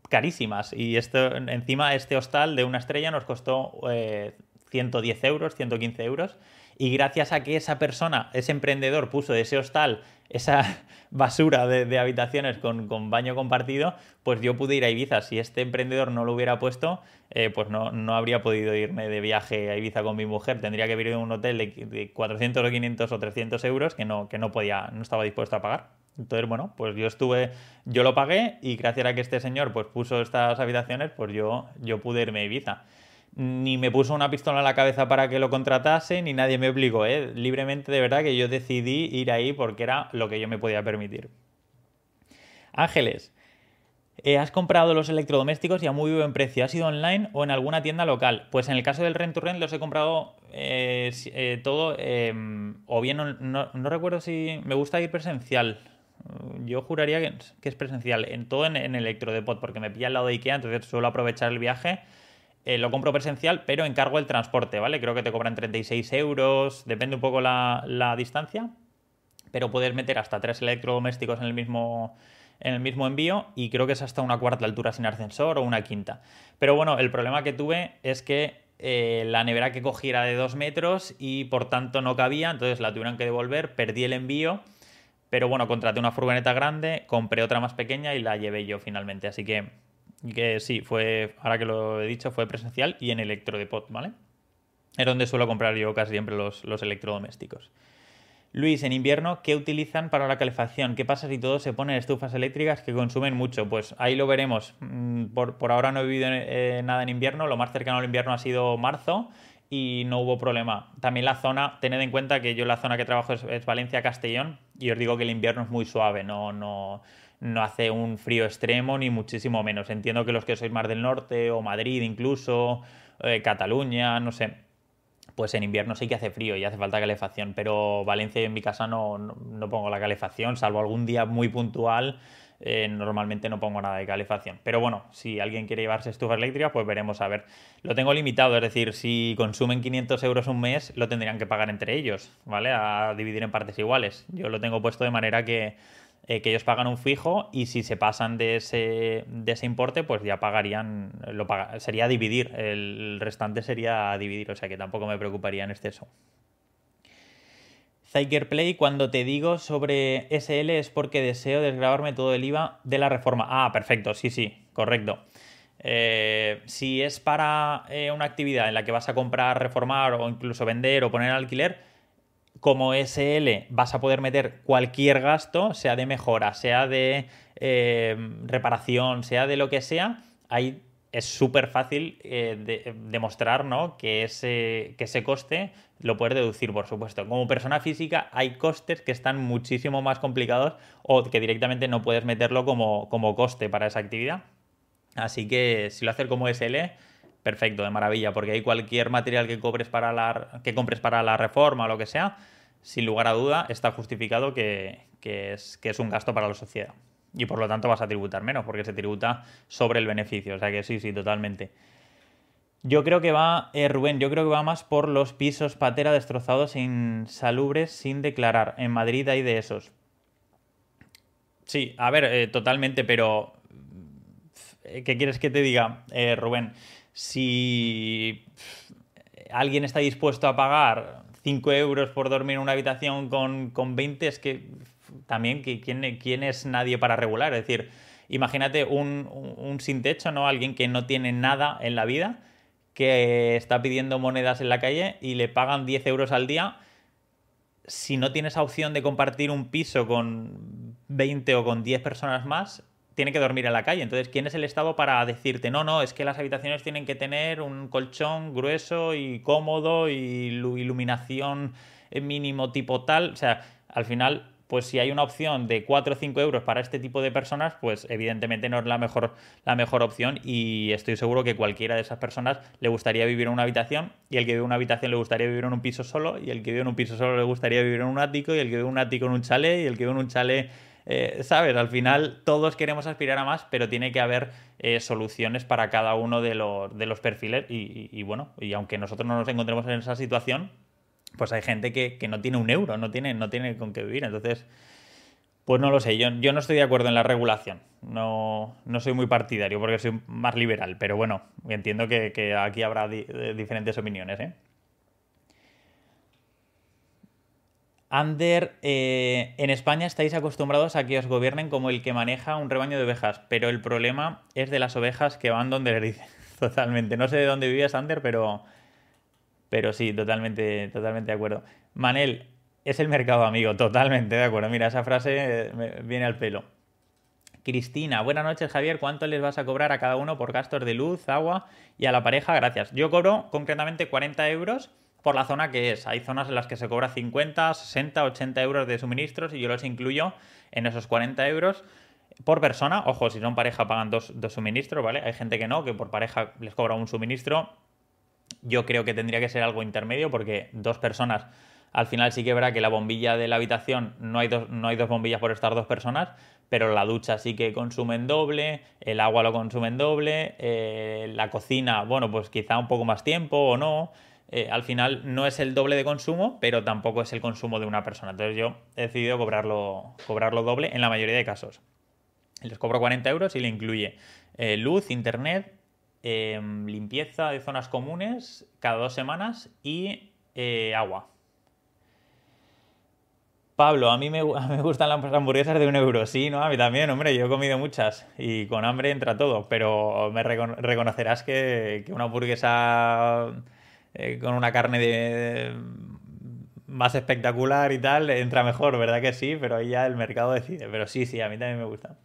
carísimas. Y esto, encima este hostal de una estrella nos costó eh, 110 euros, 115 euros. Y gracias a que esa persona, ese emprendedor, puso ese hostal, esa basura de, habitaciones con, baño compartido, pues yo pude ir a Ibiza. Si este emprendedor no lo hubiera puesto, eh, pues no, no, habría podido irme de viaje a Ibiza con mi mujer. Tendría que vivir en un hotel de, 400 o 500 o 300 euros que no, que no podía, no estaba dispuesto a pagar. Entonces, bueno, pues yo estuve, yo lo pagué y gracias a que este señor pues puso estas habitaciones, pues yo, yo pude irme a Ibiza ni me puso una pistola en la cabeza para que lo contratase, ni nadie me obligó, ¿eh? libremente de verdad que yo decidí ir ahí porque era lo que yo me podía permitir. Ángeles, eh, has comprado los electrodomésticos y a muy buen precio. ¿Has ido online o en alguna tienda local? Pues en el caso del Rent to los he comprado eh, todo, em, o bien no, recuerdo si me gusta ir presencial. Yo juraría que, es presencial, en todo en, en Electrodepot, porque me pilla al lado de Ikea, entonces suelo aprovechar el viaje eh, lo compro presencial, pero encargo el transporte, ¿vale? Creo que te cobran 36 euros, depende un poco la, distancia, pero puedes meter hasta tres electrodomésticos en el mismo en el mismo envío y creo que es hasta una cuarta altura sin ascensor o una quinta. Pero bueno, el problema que tuve es que eh, la nevera que cogí era de dos metros y por tanto no cabía, entonces la tuvieron que devolver, perdí el envío, pero bueno, contraté una furgoneta grande, compré otra más pequeña y la llevé yo finalmente, así que que sí, fue, ahora que lo he dicho, fue presencial y en Electrodepot, ¿vale? Es donde suelo comprar yo casi siempre los, electrodomésticos. Luis, en invierno, ¿qué utilizan para la calefacción? ¿Qué pasa si todos se ponen estufas eléctricas que consumen mucho? Pues ahí lo veremos. Mm, por, ahora no he vivido eh, nada en invierno, lo más cercano al invierno ha sido marzo y no hubo problema. También la zona, tened en cuenta que yo la zona que trabajo es, es Valencia-Castellón y os digo que el invierno es muy suave, no, no, no hace un frío extremo ni muchísimo menos. Entiendo que los que sois más del norte o Madrid incluso, eh, Cataluña, no sé, pues en invierno sí que hace frío y hace falta calefacción, pero Valencia en mi casa no, no, pongo la calefacción, salvo algún día muy puntual. Eh, normalmente no pongo nada de calefacción. Pero bueno, si alguien quiere llevarse estufa eléctrica, pues veremos a ver. Lo tengo limitado, es decir, si consumen 500 euros un mes, lo tendrían que pagar entre ellos, ¿vale? A dividir en partes iguales. Yo lo tengo puesto de manera que eh, que ellos pagan un fijo y si se pasan de ese, de ese importe, pues ya pagarían, lo sería dividir, el restante sería dividir, o sea que tampoco me preocuparía en exceso. Zyker Play, cuando te digo sobre SL es porque deseo desgrabarme todo el IVA de la reforma. Ah, perfecto, sí, sí, correcto. Eh, si es para eh, una actividad en la que vas a comprar, reformar o incluso vender o poner alquiler, como SL vas a poder meter cualquier gasto, sea de mejora, sea de eh, reparación, sea de lo que sea, ahí es súper fácil eh, demostrar que, ese, que ese coste lo puedes deducir, por supuesto. Como persona física hay costes que están muchísimo más complicados o que directamente no puedes meterlo como, como coste para esa actividad. Así que si lo haces como SL, perfecto, de maravilla, porque hay cualquier material que, cobres para la, que compres para la reforma o lo que sea, sin lugar a duda está justificado que, es, que es un gasto para la sociedad. Y por lo tanto vas a tributar menos, porque se tributa sobre el beneficio. O sea que sí, sí, totalmente. Yo creo que va, eh, Rubén, yo creo que va más por los pisos patera destrozados, insalubres, sin declarar. En Madrid hay de esos. Sí, a ver, eh, totalmente, pero eh, ¿qué quieres que te diga, Rubén? Si alguien está dispuesto a pagar 5 euros por dormir en una habitación con, con 20, es que también ¿quién, quién es nadie para regular. Es decir, imagínate un, un, sin techo, ¿no? Alguien que no tiene nada en la vida, que está pidiendo monedas en la calle y le pagan 10 euros al día. Si no tienes opción de compartir un piso con 20 o con 10 personas más, tiene que dormir en la calle. Entonces, ¿quién es el Estado para decirte, no, no, es que las habitaciones tienen que tener un colchón grueso y cómodo y iluminación mínimo tipo tal? O sea, al final pues si hay una opción de 4 o 5 euros para este tipo de personas, pues evidentemente no es la mejor, la mejor opción y estoy seguro que cualquiera de esas personas le gustaría vivir en una habitación y el que vive en una habitación le gustaría vivir en un piso solo y el que vive en un piso solo le gustaría vivir en un ático y el que vive en un ático en un chalet y el que vive en un chalet... Eh, ¿Sabes? Al final todos queremos aspirar a más, pero tiene que haber eh, soluciones para cada uno de los, de los perfiles y, bueno, y aunque nosotros no nos encontremos en esa situación, pues hay gente que, no tiene un euro, no tiene, no tiene con qué vivir. Entonces, pues no lo sé, yo, yo no estoy de acuerdo en la regulación. No, no, soy muy partidario porque soy más liberal, pero bueno, entiendo que, aquí habrá diferentes opiniones. ¿eh? Ander, eh, en España estáis acostumbrados a que os gobiernen como el que maneja un rebaño de ovejas, pero el problema es de las ovejas que van donde le dicen. Totalmente. No sé de dónde vivías, Ander, pero, pero sí, totalmente, totalmente de acuerdo. Manel, es el mercado amigo, totalmente de acuerdo. Mira, esa frase me viene al pelo. Cristina, buenas noches Javier, ¿cuánto les vas a cobrar a cada uno por gastos de luz, agua y a la pareja? Gracias. Yo cobro concretamente 40 euros por la zona que es. Hay zonas en las que se cobra 50, 60, 80 euros de suministros y yo los incluyo en esos 40 euros por persona. Ojo, si son pareja pagan dos, dos suministros, ¿vale? Hay gente que no, que por pareja les cobra un suministro yo creo que tendría que ser algo intermedio porque dos personas, al final sí que verá que la bombilla de la habitación no hay dos, no hay dos bombillas por estar dos personas, pero la ducha sí que consumen doble, el agua lo consumen doble, eh, la cocina, bueno, pues quizá un poco más tiempo o no. Eh, al final no es el doble de consumo, pero tampoco es el consumo de una persona. Entonces yo he decidido cobrarlo, cobrarlo doble en la mayoría de casos. Les cobro 40 euros y le incluye eh, luz, internet, Em, limpieza de zonas comunes cada dos semanas y eh, agua. Pablo, a mí, me, gustan las hamburguesas de un euro. Sí, ¿no? A mí también, hombre, yo he comido muchas y con hambre entra todo, pero me reconocerás que, una hamburguesa eh, con una carne más espectacular y tal entra mejor, ¿verdad que sí? Pero ahí ya el mercado decide. Pero sí, sí, a mí también me gusta.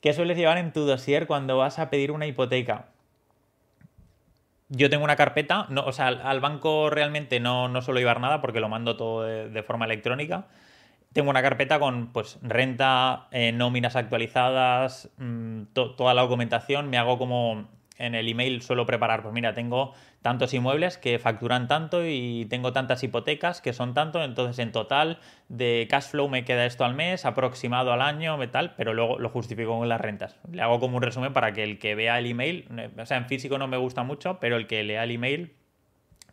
¿Qué sueles llevar en tu dossier cuando vas a pedir una hipoteca? Yo tengo una carpeta, no, o sea, al, banco realmente no, no, suelo llevar nada porque lo mando todo de, forma electrónica. Tengo una carpeta con pues renta, eh, nóminas actualizadas, mm, toda la documentación. Me hago como en el email suelo preparar, pues mira, tengo tantos inmuebles que facturan tanto y tengo tantas hipotecas que son tanto, entonces en total de cash flow me queda esto al mes, aproximado al año, tal, pero luego lo justifico con las rentas. Le hago como un resumen para que el que vea el email, o sea, en físico no me gusta mucho, pero el que lea el email,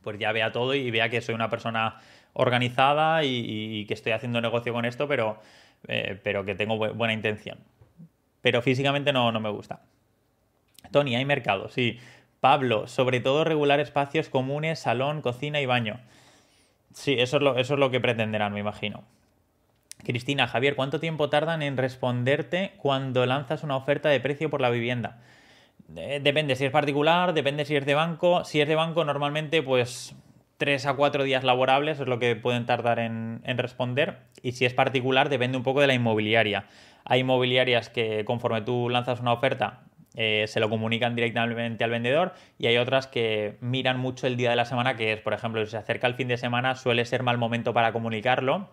pues ya vea todo y vea que soy una persona organizada y, que estoy haciendo negocio con esto, pero, eh, pero que tengo buena intención. Pero físicamente no, no me gusta. Tony, hay mercado, sí. Pablo, sobre todo regular espacios comunes, salón, cocina y baño. Sí, eso es lo, que pretenderán, me imagino. Cristina, Javier, ¿cuánto tiempo tardan en responderte cuando lanzas una oferta de precio por la vivienda? Eh, depende si es particular, depende si es de banco. Si es de banco, normalmente, pues 3 a 4 días laborables es lo que pueden tardar en, responder. Y si es particular, depende un poco de la inmobiliaria. Hay inmobiliarias que conforme tú lanzas una oferta, eh, se lo comunican directamente al vendedor y hay otras que miran mucho el día de la semana, que es, por ejemplo, si se acerca el fin de semana, suele ser mal momento para comunicarlo.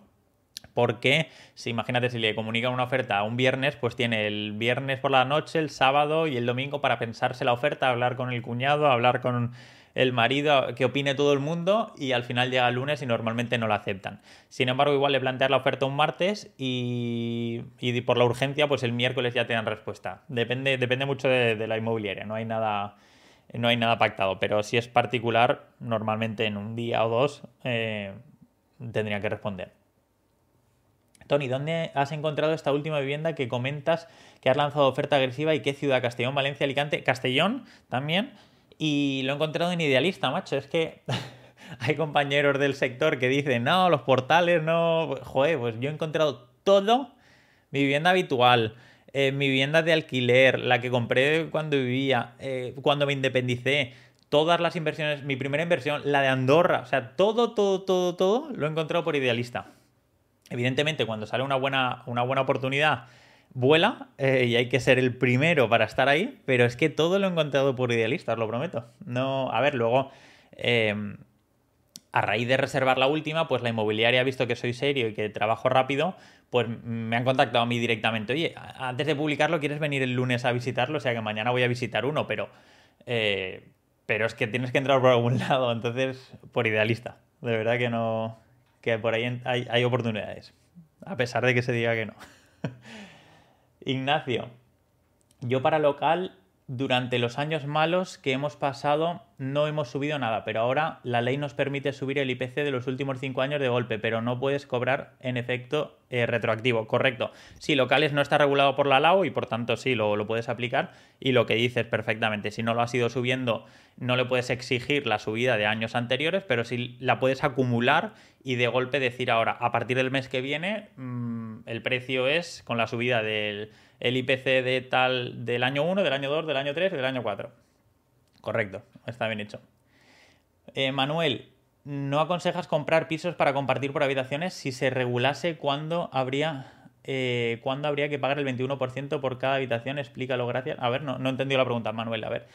Porque si imagínate si le comunican una oferta un viernes, pues tiene el viernes por la noche, el sábado y el domingo para pensarse la oferta, hablar con el cuñado, hablar con el marido, que opine todo el mundo y al final llega el lunes y normalmente no la aceptan. Sin embargo, igual le plantear la oferta un martes y, por la urgencia, pues el miércoles ya te dan respuesta. Depende, depende mucho de, la inmobiliaria, no hay nada no hay nada pactado, pero si es particular, normalmente en un día o dos eh, tendría que responder. Tony, ¿dónde has encontrado esta última vivienda que comentas que has lanzado oferta agresiva y qué ciudad? Castellón, Valencia, Alicante, Castellón también. Y lo he encontrado en idealista, macho. Es que hay compañeros del sector que dicen, no, los portales no. Joder, pues yo he encontrado todo. Mi vivienda habitual, eh, mi vivienda de alquiler, la que compré cuando vivía, eh, cuando me independicé, todas las inversiones, mi primera inversión, la de Andorra, o sea, todo, todo, todo, todo lo he encontrado por idealista. Evidentemente, cuando sale una buena, una buena oportunidad, vuela eh, y hay que ser el primero para estar ahí, pero es que todo lo he encontrado por idealista, os lo prometo. No, a ver, luego, em, a raíz de reservar la última, pues la inmobiliaria ha visto que soy serio y que trabajo rápido, pues me han contactado a mí directamente. Oye, antes de publicarlo, ¿quieres venir el lunes a visitarlo? O sea que mañana voy a visitar uno, pero, eh, pero es que tienes que entrar por algún lado, entonces, por idealista. De verdad que no, que por ahí hay, hay oportunidades, a pesar de que se diga que no. Ignacio, yo para local durante los años malos que hemos pasado no hemos subido nada, pero ahora la ley nos permite subir el IPC de los últimos cinco años de golpe, pero no puedes cobrar en efecto eh, retroactivo. Correcto. Sí, locales no está regulado por la LAO y por tanto sí, lo, lo puedes aplicar y lo que dices perfectamente. Si no lo has ido subiendo, no le puedes exigir la subida de años anteriores, pero sí la puedes acumular y de golpe decir ahora, a partir del mes que viene, mmm, el precio es con la subida del el IPC de tal del año 1, del año 2, del año 3 y del año 4. Correcto, está bien hecho. Eh, Manuel, ¿no aconsejas comprar pisos para compartir por habitaciones si se regulase cuándo habría, eh, ¿cuándo habría que pagar el 21% por cada habitación? Explícalo, gracias. A ver, no, no he entendido la pregunta, Manuel. A ver.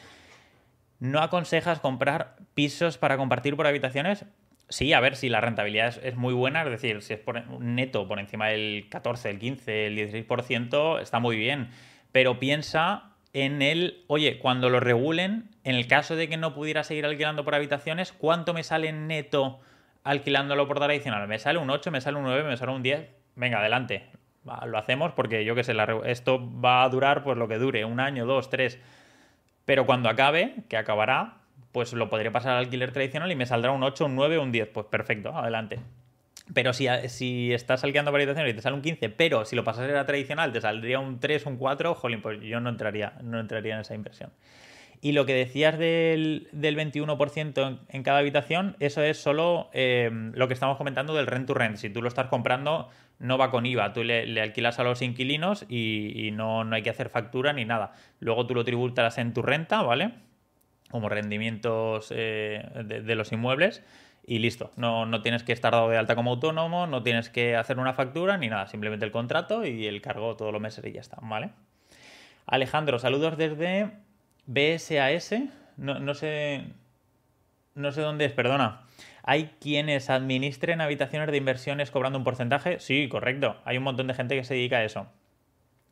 ¿No aconsejas comprar pisos para compartir por habitaciones? Sí, a ver, si la rentabilidad es, muy buena, es decir, si es por neto por encima del 14, el 15, el 16%, está muy bien. Pero piensa en el, oye, cuando lo regulen, en el caso de que no pudiera seguir alquilando por habitaciones, ¿cuánto me sale neto alquilándolo por tradicional? ¿Me sale un 8, me sale un 9, me sale un 10? Venga, adelante. lo hacemos porque yo qué sé, esto va a durar pues lo que dure, un año, dos, tres. Pero cuando acabe, que acabará, pues lo podría pasar al alquiler tradicional y me saldrá un 8, un 9, un 10. Pues perfecto, adelante. Pero si, si estás alquilando variación y te sale un 15, pero si lo pasas a tradicional te saldría un 3, un 4, jolín, pues yo no entraría, no entraría en esa inversión. Y lo que decías del, del 21% en, cada habitación, eso es solo eh, lo que estamos comentando del rent to rent. Si tú lo estás comprando, no va con IVA. Tú le, alquilas a los inquilinos y, y no, no, hay que hacer factura ni nada. Luego tú lo tributarás en tu renta, ¿vale? Como rendimientos eh, de, los inmuebles y listo. No, no, tienes que estar dado de alta como autónomo, no tienes que hacer una factura ni nada, simplemente el contrato y el cargo todos los meses y ya está, ¿vale? Alejandro, saludos desde BSAS. No, no sé. No sé dónde es, perdona. ¿Hay quienes administren habitaciones de inversiones cobrando un porcentaje? Sí, correcto. Hay un montón de gente que se dedica a eso.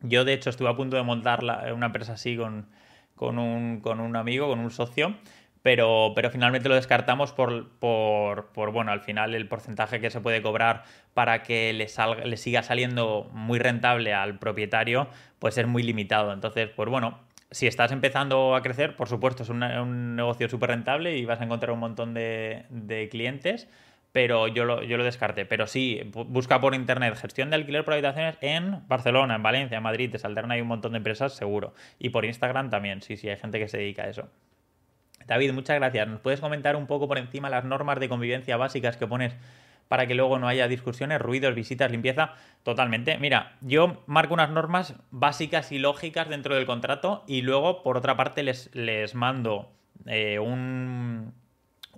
Yo, de hecho, estuve a punto de montar una empresa así con, con un, con un amigo, con un socio, pero, pero finalmente lo descartamos por, por, por, bueno, al final el porcentaje que se puede cobrar para que le, salga, le siga saliendo muy rentable al propietario, pues es muy limitado. Entonces, pues bueno, si estás empezando a crecer, por supuesto, es un, negocio súper rentable y vas a encontrar un montón de, de clientes pero yo lo, yo lo descarté. Pero sí, busca por internet gestión de alquiler por habitaciones en Barcelona, en Valencia, en Madrid, te saldrán ahí un montón de empresas, seguro. Y por Instagram también, sí, sí, hay gente que se dedica a eso. David, muchas gracias. ¿Nos puedes comentar un poco por encima las normas de convivencia básicas que pones para que luego no haya discusiones, ruidos, visitas, limpieza? Totalmente. Mira, yo marco unas normas básicas y lógicas dentro del contrato y luego, por otra parte, les, les mando eh, un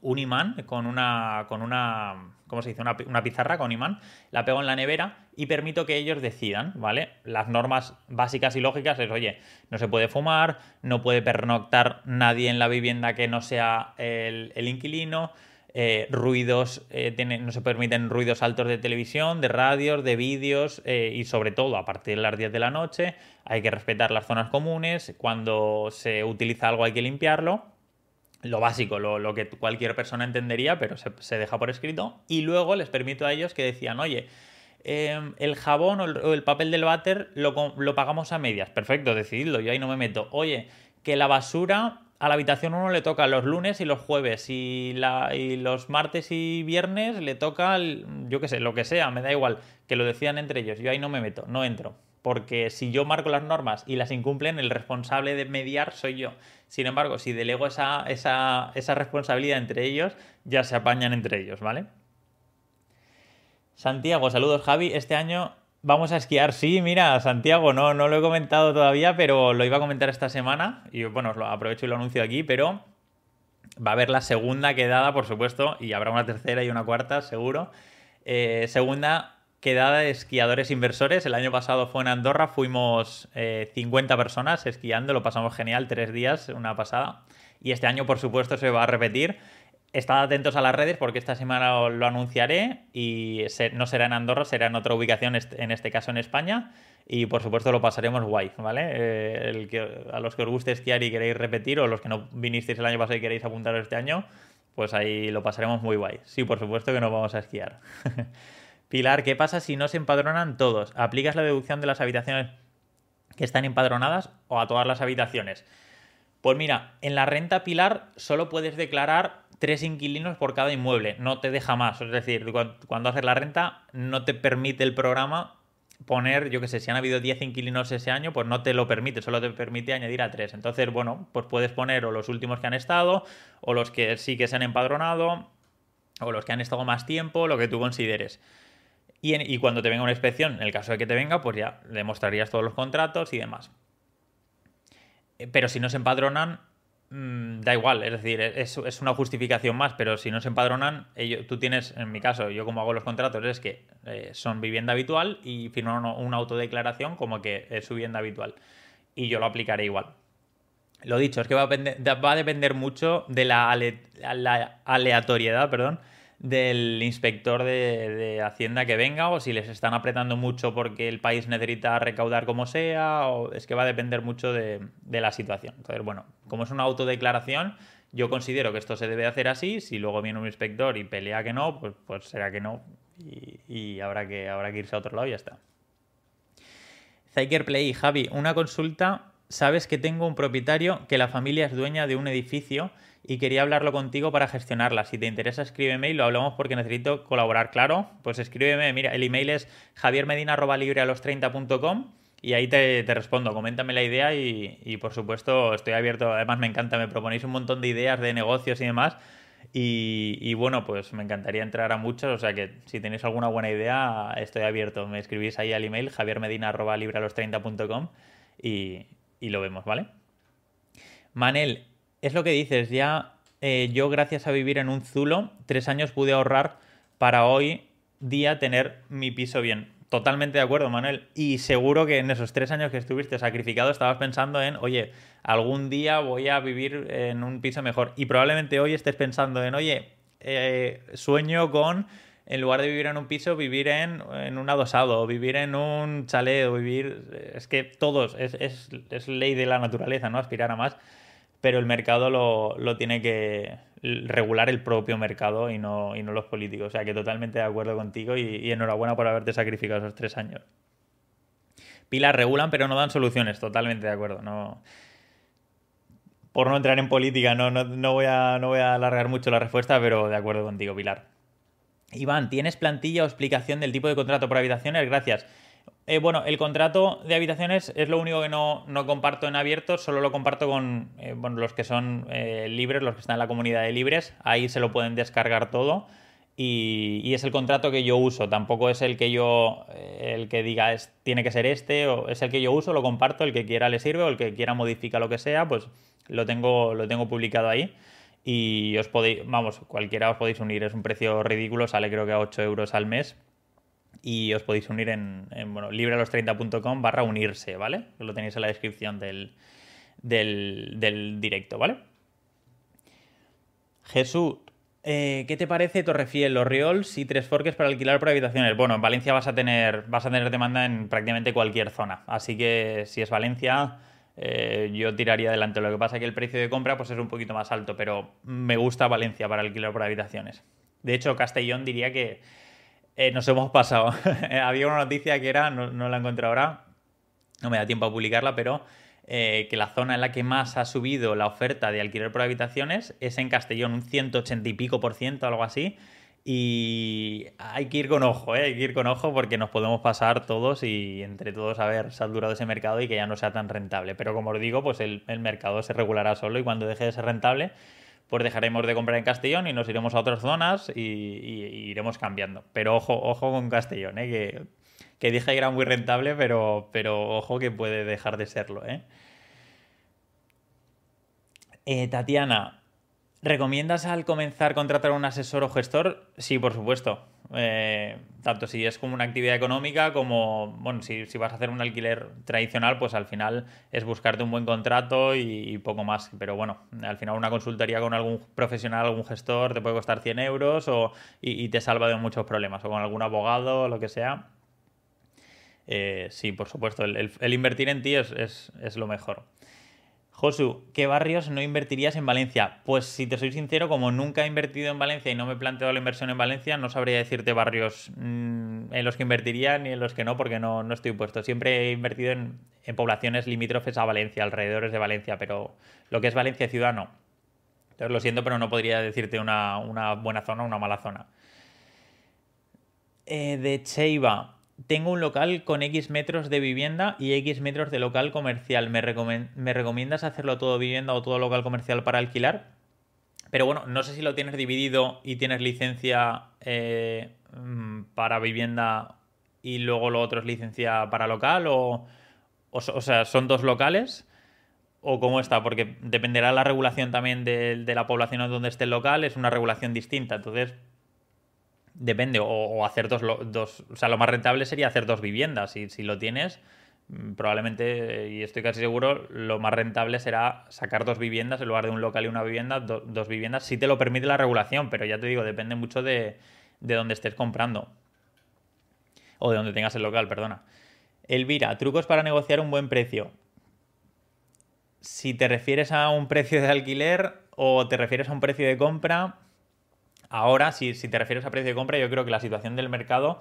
un imán con una, con una, ¿cómo se dice? Una, una, pizarra con imán, la pego en la nevera y permito que ellos decidan, ¿vale? Las normas básicas y lógicas es, oye, no se puede fumar, no puede pernoctar nadie en la vivienda que no sea el, el inquilino, eh, ruidos, eh, tiene, no se permiten ruidos altos de televisión, de radios, de vídeos eh, y sobre todo a partir de las 10 de la noche hay que respetar las zonas comunes, cuando se utiliza algo hay que limpiarlo lo básico, lo, que cualquier persona entendería, pero se, deja por escrito. Y luego les permito a ellos que decían, oye, em, el jabón o el, papel del váter lo, lo, pagamos a medias. Perfecto, decididlo, yo ahí no me meto. Oye, que la basura a la habitación uno le toca los lunes y los jueves y, la, y los martes y viernes le toca, yo qué sé, lo que sea, me da igual, que lo decían entre ellos. Yo ahí no me meto, no entro porque si yo marco las normas y las incumplen, el responsable de mediar soy yo. Sin embargo, si delego esa, esa, responsabilidad entre ellos, ya se apañan entre ellos, ¿vale? Santiago, saludos Javi. Este año vamos a esquiar. Sí, mira, Santiago, no, no lo he comentado todavía, pero lo iba a comentar esta semana. Y bueno, lo aprovecho y lo anuncio aquí, pero va a haber la segunda quedada, por supuesto, y habrá una tercera y una cuarta, seguro. Eh, segunda quedada de esquiadores inversores. El año pasado fue en Andorra, fuimos 50 personas esquiando, lo pasamos genial, tres días, una pasada. Y este año, por supuesto, se va a repetir. Estad atentos a las redes porque esta semana lo anunciaré y no será en Andorra, será en otra ubicación, en este caso en España. Y por supuesto lo pasaremos guay, ¿vale? Eh, el que, a los que os guste esquiar y queréis repetir, o los que no vinisteis el año pasado y queréis apuntaros este año, pues ahí lo pasaremos muy guay. Sí, por supuesto que nos vamos a esquiar. Pilar, ¿qué pasa si no se empadronan todos? ¿Aplicas la deducción de las habitaciones que están empadronadas o a todas las habitaciones? Pues mira, en la renta Pilar solo puedes declarar tres inquilinos por cada inmueble, no te deja más. Es decir, cuando haces la renta no te permite el programa poner, yo que sé, si han habido 10 inquilinos ese año, pues no te lo permite, solo te permite añadir a tres. Entonces, bueno, pues puedes poner o los últimos que han estado, o los que sí que se han empadronado, o los que han estado más tiempo, lo que tú consideres. Y, y cuando te venga una inspección, en el caso de que te venga, pues ya demostrarías todos los contratos y demás. Eh, pero si no se empadronan, mm, da igual, es decir, es, es, una justificación más, pero si no se empadronan, tú tienes, en mi caso, yo como hago los contratos es que eh, son vivienda habitual y firman una autodeclaración como que es su vivienda habitual. Y yo lo aplicaré igual. Lo dicho, es que va a, va a depender mucho de la, la aleatoriedad, perdón, del inspector de, Hacienda que venga o si les están apretando mucho porque el país necesita recaudar como sea o es que va a depender mucho de, la situación. Entonces, bueno, como es una autodeclaración, yo considero que esto se debe hacer así. Si luego viene un inspector y pelea que no, pues, pues será que no y, habrá, que, habrá que irse a otro lado y ya está. Zyker Play, Javi, una consulta. Sabes que tengo un propietario que la familia es dueña de un edificio y quería hablarlo contigo para gestionarla. Si te interesa, escríbeme y lo hablamos porque necesito colaborar. Claro, pues escríbeme. Mira, el email es javiermedina.librealos30.com y ahí te, respondo. Coméntame la idea y, por supuesto estoy abierto. Además, me encanta, me proponéis un montón de ideas de negocios y demás. Y, bueno, pues me encantaría entrar a muchos, o sea que si tenéis alguna buena idea, estoy abierto. Me escribís ahí al email javiermedina.librealos30.com y, y lo vemos, ¿vale? Manel, es lo que dices, ya eh, yo gracias a vivir en un zulo, tres años pude ahorrar para hoy día tener mi piso bien. Totalmente de acuerdo, Manuel. Y seguro que en esos tres años que estuviste sacrificado estabas pensando en, oye, algún día voy a vivir en un piso mejor. Y probablemente hoy estés pensando en, oye, eh, sueño con, en lugar de vivir en un piso, vivir en, un adosado, o vivir en un chalet, o vivir... Es que todos, es, es ley de la naturaleza, ¿no? Aspirar a más pero el mercado lo, tiene que regular el propio mercado y no, y no los políticos. O sea que totalmente de acuerdo contigo y, enhorabuena por haberte sacrificado esos tres años. Pilar, regulan pero no dan soluciones, totalmente de acuerdo. No, por no entrar en política, no, no, voy a, no voy a alargar mucho la respuesta, pero de acuerdo contigo, Pilar. Iván, ¿tienes plantilla o explicación del tipo de contrato por habitaciones? Gracias. Eh, bueno, el contrato de habitaciones es lo único que no, comparto en abierto, solo lo comparto con eh, los que son eh, libres, los que están en la comunidad de libres, ahí se lo pueden descargar todo y, es el contrato que yo uso, tampoco es el que yo, el que diga es, tiene que ser este, o es el que yo uso, lo comparto, el que quiera le sirve o el que quiera modifica lo que sea, pues lo tengo, lo tengo publicado ahí. Y os podéis, vamos, cualquiera os podéis unir, es un precio ridículo, sale creo que a 8 euros al mes y os podéis unir en, bueno, librealos30.com barra unirse, ¿vale? Lo tenéis en la descripción del, del, directo, ¿vale? Jesús, eh, ¿qué te parece Torrefiel, Los Riols y Tres Forques para alquilar por habitaciones? Bueno, en Valencia vas a tener, vas a tener demanda en prácticamente cualquier zona, así que si es Valencia... Eh, yo tiraría adelante. Lo que pasa es que el precio de compra pues, es un poquito más alto, pero me gusta Valencia para alquilar por habitaciones. De hecho, Castellón diría que, eh, nos hemos pasado. Había una noticia que era, no, la encuentro ahora, no me da tiempo a publicarla, pero eh, que la zona en la que más ha subido la oferta de alquiler por habitaciones es en Castellón, un 180 y pico por ciento, algo así. Y hay que ir con ojo, ¿eh? hay que ir con ojo porque nos podemos pasar todos y entre todos haber saturado ese mercado y que ya no sea tan rentable. Pero como os digo, pues el, el mercado se regulará solo y cuando deje de ser rentable, pues dejaremos de comprar en Castellón y nos iremos a otras zonas y, iremos cambiando. Pero ojo, ojo con Castellón, ¿eh? que, que dije que era muy rentable, pero, pero ojo que puede dejar de serlo. ¿eh? Eh, Tatiana, ¿recomiendas al comenzar contratar un asesor o gestor? Sí, por supuesto. Eh, tanto si es como una actividad económica como, bueno, si, vas a hacer un alquiler tradicional, pues al final es buscarte un buen contrato y, poco más. Pero bueno, al final una consultoría con algún profesional, algún gestor, te puede costar 100 euros o, y, te salva de muchos problemas, o con algún abogado lo que sea. Eh, sí, por supuesto, el, invertir en ti es lo mejor. Josu, ¿qué barrios no invertirías en Valencia? Pues si te soy sincero, como nunca he invertido en Valencia y no me he planteado la inversión en Valencia, no sabría decirte barrios mm, en los que invertiría ni en los que no, porque no, no estoy puesto. Siempre he invertido en, poblaciones limítrofes a Valencia, alrededores de Valencia, pero lo que es Valencia ciudad no. Entonces lo siento, pero no podría decirte una, buena zona o una mala zona. Eh, de Cheiba, tengo un local con X metros de vivienda y X metros de local comercial. ¿Me, recomiendas hacerlo todo vivienda o todo local comercial para alquilar? Pero bueno, no sé si lo tienes dividido y tienes licencia eh, mm, para vivienda y luego lo otro es licencia para local o, o, sea, son dos locales o cómo está, porque dependerá la regulación también de, de la población donde esté el local, es una regulación distinta. Entonces, Depende, o, hacer dos, dos, O sea, lo más rentable sería hacer dos viviendas. Y si lo tienes, mm, probablemente, y estoy casi seguro, lo más rentable será sacar dos viviendas en lugar de un local y una vivienda, dos viviendas, si te lo permite la regulación, pero ya te digo, depende mucho de, de dónde estés comprando. O de donde tengas el local, perdona. Elvira, trucos para negociar un buen precio. Si te refieres a un precio de alquiler o te refieres a un precio de compra, Ahora, si, te refieres a precio de compra, yo creo que la situación del mercado,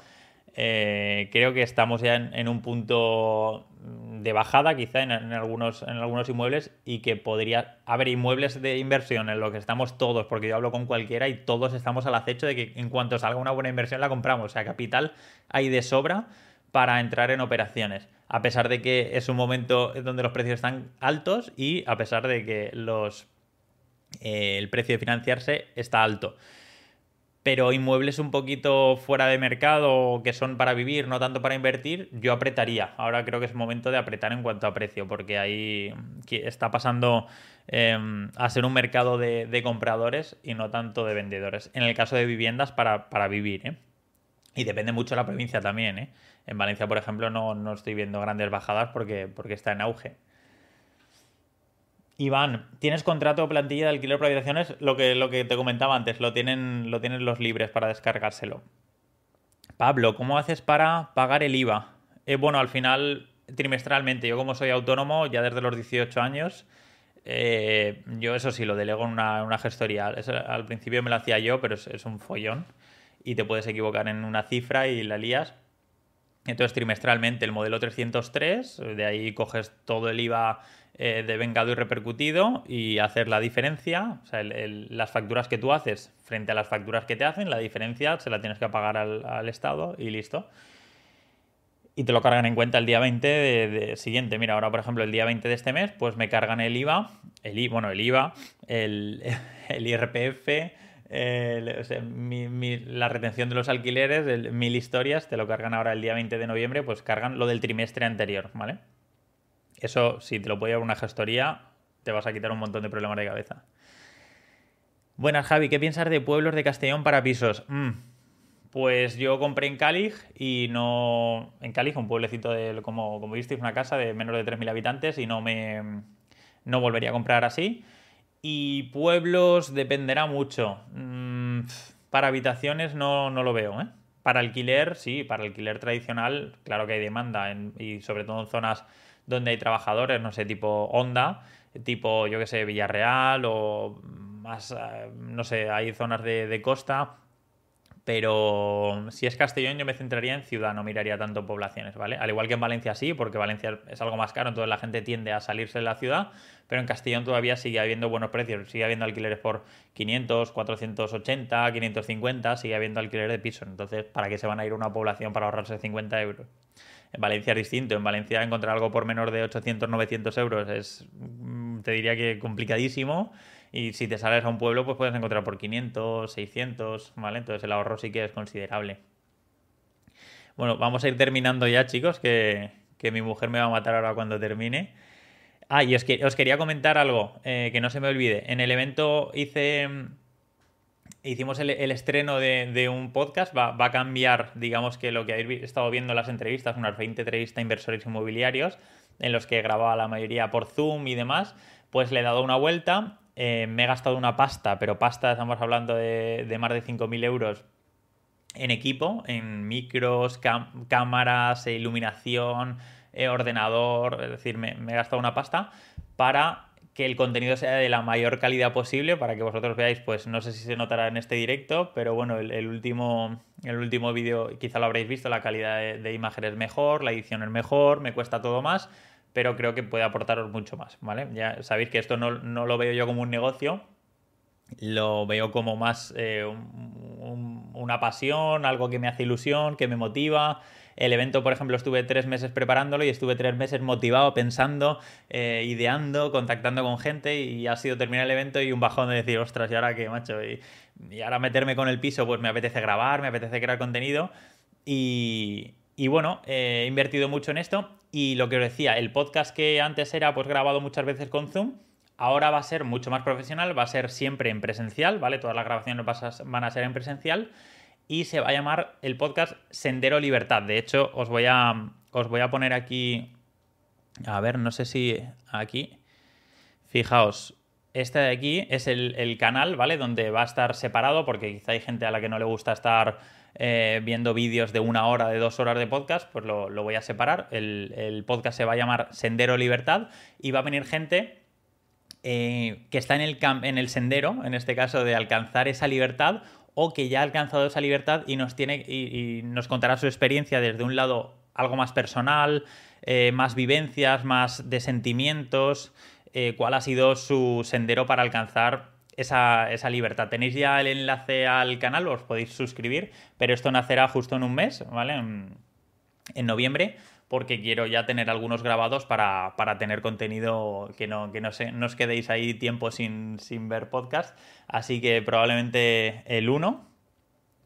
eh, creo que estamos ya en, un punto de bajada, quizá en, algunos, en algunos inmuebles, y que podría haber inmuebles de inversión en lo que estamos todos, porque yo hablo con cualquiera y todos estamos al acecho de que en cuanto salga una buena inversión la compramos. O sea, capital hay de sobra para entrar en operaciones, a pesar de que es un momento donde los precios están altos y a pesar de que los, eh, el precio de financiarse está alto pero inmuebles un poquito fuera de mercado que son para vivir, no tanto para invertir, yo apretaría. Ahora creo que es momento de apretar en cuanto a precio, porque ahí está pasando em, a ser un mercado de, compradores y no tanto de vendedores. En el caso de viviendas para, vivir, ¿eh? Y depende mucho de la provincia también, ¿eh? En Valencia, por ejemplo, no, no estoy viendo grandes bajadas porque, porque está en auge. Iván, ¿tienes contrato o plantilla de alquiler por habitaciones? Lo que, lo que te comentaba antes, lo tienen, lo tienen los libres para descargárselo. Pablo, ¿cómo haces para pagar el IVA? Eh, bueno, al final, trimestralmente, yo como soy autónomo, ya desde los 18 años, eh, yo eso sí, lo delego en una, gestoría. al principio me lo hacía yo, pero es, es un follón. Y te puedes equivocar en una cifra y la lías. Entonces, trimestralmente, el modelo 303, de ahí coges todo el IVA eh, de vengado y repercutido y hacer la diferencia, o sea, las facturas que tú haces frente a las facturas que te hacen, la diferencia se la tienes que pagar al, Estado y listo. Y te lo cargan en cuenta el día 20 de, siguiente. Mira, ahora por ejemplo el día 20 de este mes, pues me cargan el IVA, el, bueno, el IVA, el, IRPF, la retención de los alquileres, mil historias, te lo cargan ahora el día 20 de noviembre, pues cargan lo del trimestre anterior, ¿vale? Eso, si te lo puede llevar una gestoría, te vas a quitar un montón de problemas de cabeza. Buenas, Javi. ¿Qué piensas de pueblos de Castellón para pisos? Mm, pues yo compré en Cálig y no. En Cálig, un pueblecito de, como, como visteis, una casa de menos de 3.000 habitantes y no me. No volvería a comprar así. Y pueblos dependerá mucho. Mm, para habitaciones no, no, lo veo, ¿eh? Para alquiler, sí, para alquiler tradicional, claro que hay demanda y sobre todo en zonas donde hay trabajadores, no sé, tipo Honda, tipo, yo que sé, Villarreal o más, eh, no sé, hay zonas de, costa. Pero si es Castellón, yo me centraría en ciudad, no miraría tanto poblaciones, ¿vale? Al igual que en Valencia sí, porque Valencia es algo más caro, entonces la gente tiende a salirse de la ciudad, pero en Castellón todavía sigue habiendo buenos precios, sigue habiendo alquileres por 500, 480, 550, sigue habiendo alquileres de piso. Entonces, ¿para qué se van a ir una población para ahorrarse 50 euros? En Valencia es distinto. En Valencia encontrar algo por menos de 800, 900 euros es, mm, te diría que complicadísimo. Y si te sales a un pueblo, pues puedes encontrar por 500, 600, ¿vale? Entonces el ahorro sí que es considerable. Bueno, vamos a ir terminando ya, chicos, que, mi mujer me va a matar ahora cuando termine. Ah, y os, que, os quería comentar algo, eh, que no se me olvide. En el evento hice hicimos el, estreno de, un podcast, va, a cambiar, digamos que lo que habéis estado viendo en las entrevistas, unas 20 entrevistas a inversores inmobiliarios, en los que grababa la mayoría por Zoom y demás, pues le he dado una vuelta, eh, me he gastado una pasta, pero pasta estamos hablando de, más de 5.000 euros en equipo, en micros, cámaras, iluminación, eh, ordenador, es decir, me he gastado una pasta para que el contenido sea de la mayor calidad posible para que vosotros veáis, pues no sé si se notará en este directo, pero bueno, el, último, el último vídeo quizá lo habréis visto, la calidad de, imagen es mejor, la edición es mejor, me cuesta todo más, pero creo que puede aportaros mucho más, ¿vale? Ya sabéis que esto no, lo veo yo como un negocio, lo veo como más eh, una pasión, algo que me hace ilusión, que me motiva, el evento, por ejemplo, estuve tres meses preparándolo y estuve tres meses motivado, pensando, eh, ideando, contactando con gente y ha sido terminar el evento y un bajón de decir, ostras, ¿y ahora qué, macho? Y, ahora meterme con el piso, pues me apetece grabar, me apetece crear contenido y, bueno, he invertido mucho en esto y lo que os decía, el podcast que antes era pues grabado muchas veces con Zoom, ahora va a ser mucho más profesional, va a ser siempre en presencial, ¿vale? Todas las grabaciones van a ser en presencial y se va a llamar el podcast Sendero Libertad. De hecho, os voy a, os voy a poner aquí, a ver, no sé si aquí, fijaos, este de aquí es el, canal, ¿vale? Donde va a estar separado, porque quizá hay gente a la que no le gusta estar eh, viendo vídeos de una hora, de dos horas de podcast, pues lo, voy a separar. El, podcast se va a llamar Sendero Libertad y va a venir gente eh, que está en el, en el sendero, en este caso de alcanzar esa libertad, o que ya ha alcanzado esa libertad y nos, tiene, y, nos contará su experiencia desde un lado algo más personal, eh, más vivencias, más de sentimientos, eh, cuál ha sido su sendero para alcanzar esa, libertad. Tenéis ya el enlace al canal, os podéis suscribir, pero esto nacerá justo en un mes, ¿vale? en noviembre porque quiero ya tener algunos grabados para, tener contenido que no, que no, no os quedéis ahí tiempo sin, ver podcast. Así que probablemente el 1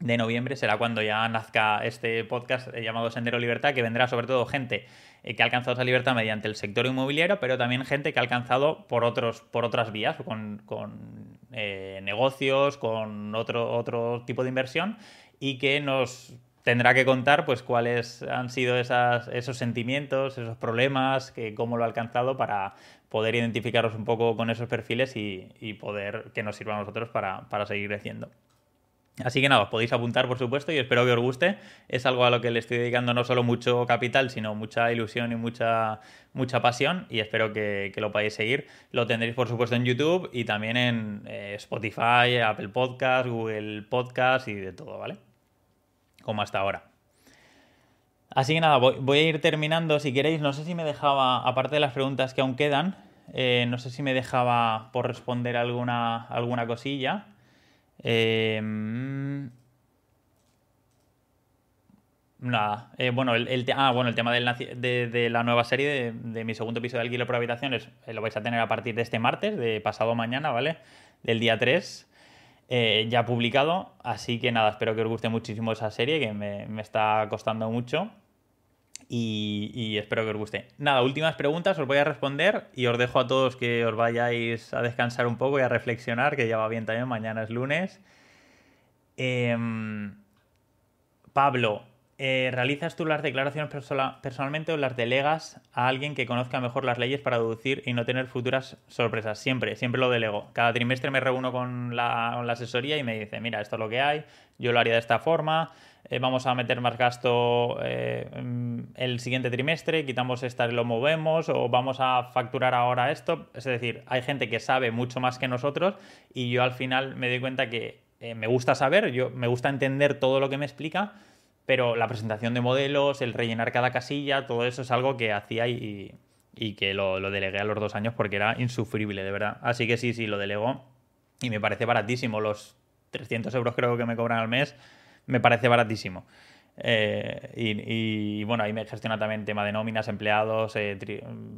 de noviembre será cuando ya nazca este podcast llamado Sendero Libertad, que vendrá sobre todo gente eh, que ha alcanzado esa libertad mediante el sector inmobiliario, pero también gente que ha alcanzado por, otros, por otras vías, con, eh, negocios, con otro, otro tipo de inversión y que nos tendrá que contar pues cuáles han sido esos sentimientos, esos problemas, que, cómo lo ha alcanzado para poder identificaros un poco con esos perfiles y, poder que nos sirva a nosotros para, seguir creciendo. Así que nada, os podéis apuntar por supuesto y espero que os guste. Es algo a lo que le estoy dedicando no solo mucho capital, sino mucha ilusión y mucha, mucha pasión y espero que, lo podáis seguir. Lo tendréis por supuesto en YouTube y también en eh, Spotify, Apple Podcast, Google Podcast y de todo, ¿vale? Como hasta ahora. Así que nada, voy, a ir terminando. Si queréis, no sé si me dejaba, aparte de las preguntas que aún quedan, eh, no sé si me dejaba por responder alguna, alguna cosilla. Em, nada. Eh, bueno, el, ah, bueno, el tema de, la nueva serie, de, mi segundo episodio de Alquiler por Habitaciones, eh, lo vais a tener a partir de este martes, de pasado mañana, ¿vale? Del día 3. Eh, ya publicado. Así que nada, espero que os guste muchísimo esa serie, que me, está costando mucho. Y, espero que os guste. Nada, últimas preguntas, os voy a responder y os dejo a todos que os vayáis a descansar un poco y a reflexionar, que ya va bien también, mañana es lunes. Em, Pablo, eh, ¿realizas tú las declaraciones personalmente o las delegas a alguien que conozca mejor las leyes para deducir y no tener futuras sorpresas? Siempre, siempre lo delego. Cada trimestre me reúno con la, asesoría y me dice, mira, esto es lo que hay, yo lo haría de esta forma, eh, vamos a meter más gasto eh, el siguiente trimestre, quitamos esta y lo movemos, o vamos a facturar ahora esto. Es decir, hay gente que sabe mucho más que nosotros y yo al final me doy cuenta que me gusta saber, yo, me gusta entender todo lo que me explica pero la presentación de modelos, el rellenar cada casilla, todo eso es algo que hacía y, que lo, delegué a los dos años porque era insufrible, de verdad. Así que sí, sí, lo delego y me parece baratísimo. Los 300 euros creo que me cobran al mes, me parece baratísimo. Eh, y, bueno, ahí me gestiona también tema de nóminas, empleados, eh,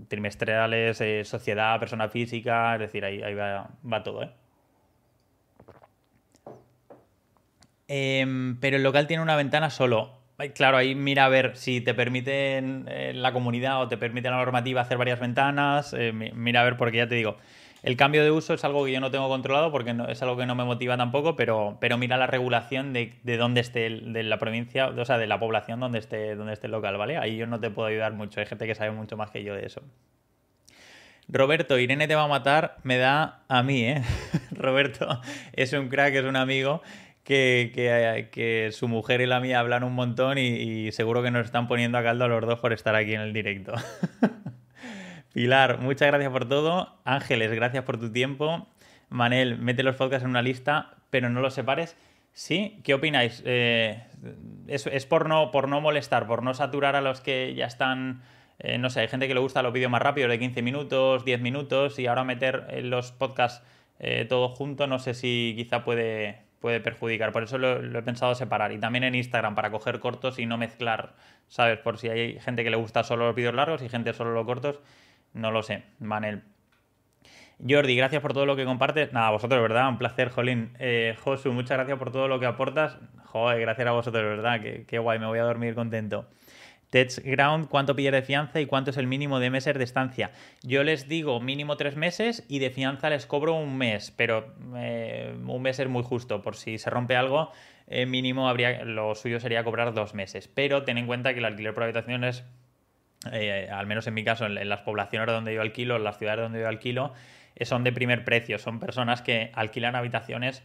trimestrales, eh, sociedad, persona física, es decir, ahí, va, va todo, ¿eh? Em, pero el local tiene una ventana solo. Claro, ahí mira a ver si te permiten eh, la comunidad o te permite la normativa hacer varias ventanas. Eh, mira a ver, porque ya te digo, El cambio de uso es algo que yo no tengo controlado porque es algo que no me motiva tampoco, pero, mira la regulación de, de dónde esté, la provincia, o sea, de la población donde esté, donde esté el local, ¿vale? Ahí yo no te puedo ayudar mucho, hay gente que sabe mucho más que yo de eso. Roberto, Irene te va a matar, me da a mí, ¿eh? Roberto es un crack, es un amigo que, que, su mujer y la mía hablan un montón y, seguro que nos están poniendo a caldo a los dos por estar aquí en el directo. Pilar, muchas gracias por todo. Ángeles, gracias por tu tiempo. Manel, mete los podcasts en una lista, pero no los separes. ¿Sí? ¿Qué opináis? Eh, es, es por, no, por no molestar, por no saturar a los que ya están eh, no sé, hay gente que le gusta los vídeos más rápidos, de 15 minutos, 10 minutos, y ahora meter los podcasts eh, todo junto, no sé si quizá puede, puede perjudicar. Por eso lo, he pensado separar. Y también en Instagram, para coger cortos y no mezclar, ¿sabes? Por si hay gente que le gusta solo los vídeos largos y gente solo los cortos, no lo sé. Manel. Jordi, gracias por todo lo que compartes. Nada, vosotros, ¿verdad? Un placer, Jolín. Eh, Josu, muchas gracias por todo lo que aportas. Joder, gracias a vosotros, ¿verdad? Qué, qué guay, me voy a dormir contento. Test Ground, ¿cuánto pide de fianza y cuánto es el mínimo de meses de estancia? Yo les digo mínimo tres meses y de fianza les cobro un mes, pero eh, un mes es muy justo. Por si se rompe algo, eh, mínimo habría, lo suyo sería cobrar dos meses. Pero ten en cuenta que el alquiler por habitación es, eh, al menos en mi caso, en, las poblaciones donde yo alquilo, en las ciudades donde yo alquilo, son de primer precio. Son personas que alquilan habitaciones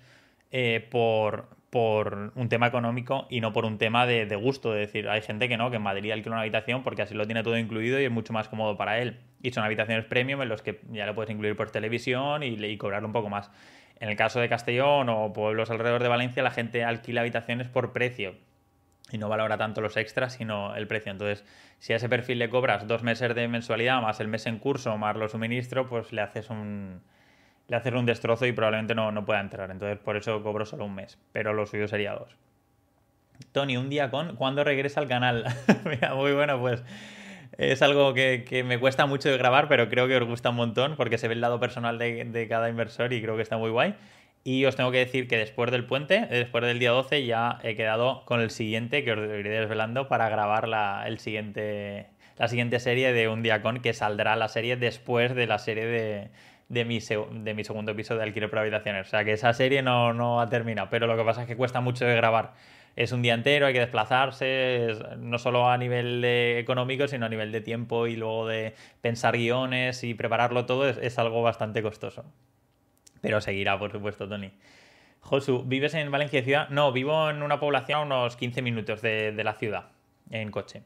por, por un tema económico y no por un tema de, gusto. Es decir, hay gente que no, que en Madrid alquila una habitación porque así lo tiene todo incluido y es mucho más cómodo para él. Y son habitaciones premium en los que ya lo puedes incluir por televisión y, y cobrarle un poco más. En el caso de Castellón o pueblos alrededor de Valencia, la gente alquila habitaciones por precio y no valora tanto los extras, sino el precio. Entonces, si a ese perfil le cobras dos meses de mensualidad más el mes en curso más los suministros, pues le haces un, le hacer un destrozo y probablemente no, no pueda entrar. Entonces, por eso cobro solo un mes, pero lo suyo sería dos. Tony, un día con ¿cuándo regresa al canal? Mira, muy bueno, pues es algo que, me cuesta mucho de grabar, pero creo que os gusta un montón porque se ve el lado personal de, cada inversor y creo que está muy guay. Y os tengo que decir que después del puente, después del día 12, ya he quedado con el siguiente que os iré desvelando para grabar la, el siguiente, la siguiente serie de Un día con, que saldrá la serie después de la serie de, de mi, de mi segundo episodio de Alquiler por Habitaciones. O sea que esa serie no, no ha terminado, pero lo que pasa es que cuesta mucho de grabar. Es un día entero, hay que desplazarse, no solo a nivel económico, sino a nivel de tiempo y luego de pensar guiones y prepararlo todo es, algo bastante costoso. Pero seguirá, por supuesto, Tony. Josu, ¿vives en Valencia ciudad? No, vivo en una población a unos 15 minutos de, de la ciudad, en coche.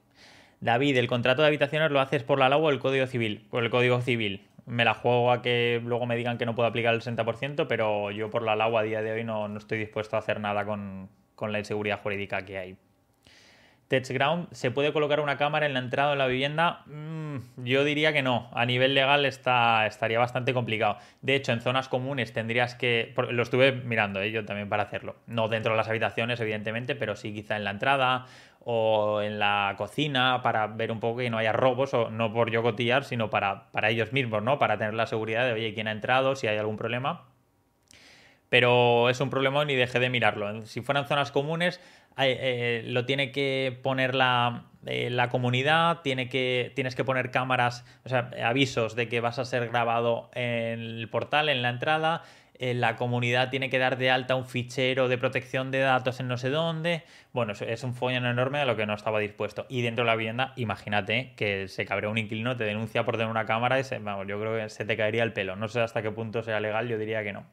David, ¿el contrato de habitaciones lo haces por la LAU o el Código Civil? Por el Código Civil me la juego a que luego me digan que no puedo aplicar el 60%, pero yo por la agua a día de hoy no, no estoy dispuesto a hacer nada con, la inseguridad jurídica que hay. Ground, ¿se puede colocar una cámara en la entrada de la vivienda? Mm, yo diría que no. A nivel legal está, estaría bastante complicado. De hecho, en zonas comunes tendrías que. Lo estuve mirando ¿eh? yo también para hacerlo. No dentro de las habitaciones, evidentemente, pero sí quizá en la entrada o en la cocina para ver un poco que no haya robos, o no por yo cotillar, sino para, para ellos mismos, ¿no? Para tener la seguridad de, oye, quién ha entrado, si hay algún problema. Pero es un problema y dejé de mirarlo. Si fueran zonas comunes, eh, lo tiene que poner la, eh, la comunidad, tiene que, tienes que poner cámaras, o sea, avisos de que vas a ser grabado en el portal, en la entrada, eh, la comunidad tiene que dar de alta un fichero de protección de datos en no sé dónde. Bueno, es un follón enorme a lo que no estaba dispuesto. Y dentro de la vivienda, imagínate que se cabrea un inquilino, te denuncia por tener una cámara y se, vamos, yo creo que se te caería el pelo. No sé hasta qué punto sea legal, yo diría que no.